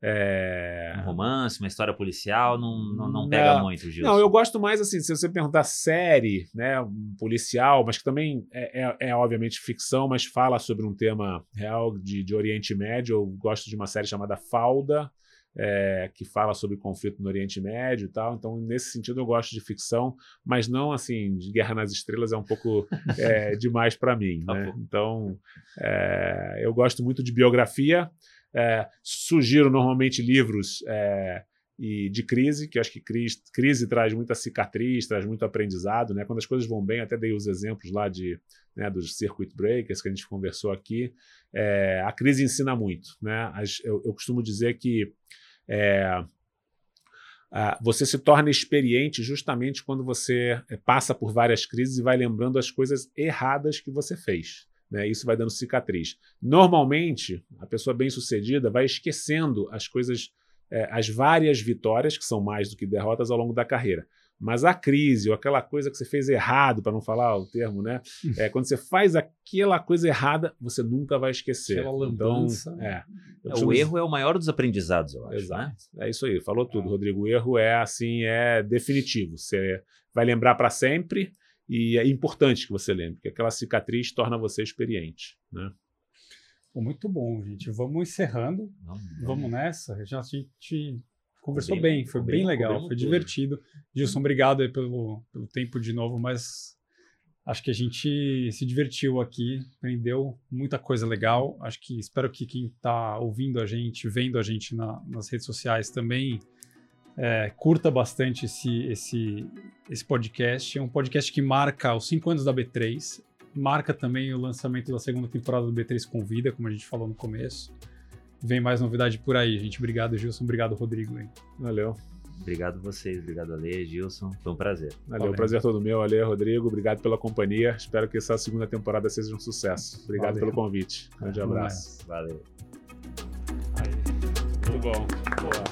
Speaker 2: É... Um romance, uma história policial, não, não, não pega não, muito, Gilson.
Speaker 3: Não, eu gosto mais assim, se você perguntar série, né, um policial, mas que também é, é, é, obviamente ficção, mas fala sobre um tema real de, de Oriente Médio. Eu gosto de uma série chamada Falda, é, que fala sobre conflito no Oriente Médio e tal. Então, nesse sentido, eu gosto de ficção, mas não assim, de Guerra nas Estrelas é um pouco é, demais para mim. Tá né? Então, é, eu gosto muito de biografia. É, sugiro normalmente livros é, e de crise, que acho que crise, crise, traz muita cicatriz, traz muito aprendizado. Né? Quando as coisas vão bem, até dei os exemplos lá de, né, dos circuit breakers que a gente conversou aqui. É, a crise ensina muito. Né? As, eu, eu costumo dizer que É, Uh, você se torna experiente justamente quando você é, passa por várias crises e vai lembrando as coisas erradas que você fez. Né? Isso vai dando cicatriz. Normalmente, a pessoa bem-sucedida vai esquecendo as coisas, é, as várias vitórias, que são mais do que derrotas, ao longo da carreira. Mas a crise, ou aquela coisa que você fez errado, para não falar o termo, né? É, quando você faz aquela coisa errada, você nunca vai esquecer.
Speaker 1: Aquela lambança.
Speaker 3: Então, é,
Speaker 2: é o erro é o maior dos aprendizados, eu acho. Né?
Speaker 3: Exato.
Speaker 2: Né?
Speaker 3: É isso aí, falou tudo, é. Rodrigo. O erro é assim, é definitivo. Você vai lembrar para sempre e é importante que você lembre, porque aquela cicatriz torna você experiente, né?
Speaker 1: muito bom, gente. Vamos encerrando. Vamos, vamos nessa. Já a gente conversou bem, bem, foi bem, bem legal, foi tudo. divertido. Gilson, obrigado pelo, pelo tempo de novo, mas acho que a gente se divertiu aqui, aprendeu muita coisa legal. Acho que espero que quem está ouvindo a gente, vendo a gente na, nas redes sociais também é, curta bastante esse, esse, esse podcast. É um podcast que marca os cinco anos da B3, marca também o lançamento da segunda temporada do B3 Convida, como a gente falou no começo vem mais novidade por aí, gente. Obrigado, Gilson. Obrigado, Rodrigo. Hein?
Speaker 3: Valeu.
Speaker 2: Obrigado vocês, obrigado Ale, Gilson, foi um prazer.
Speaker 3: Valeu, Valeu. prazer todo meu, Ale, Rodrigo, obrigado pela companhia, espero que essa segunda temporada seja um sucesso. Obrigado Valeu. pelo convite, grande abraço.
Speaker 2: Valeu.
Speaker 3: Aí. Muito bom. Boa.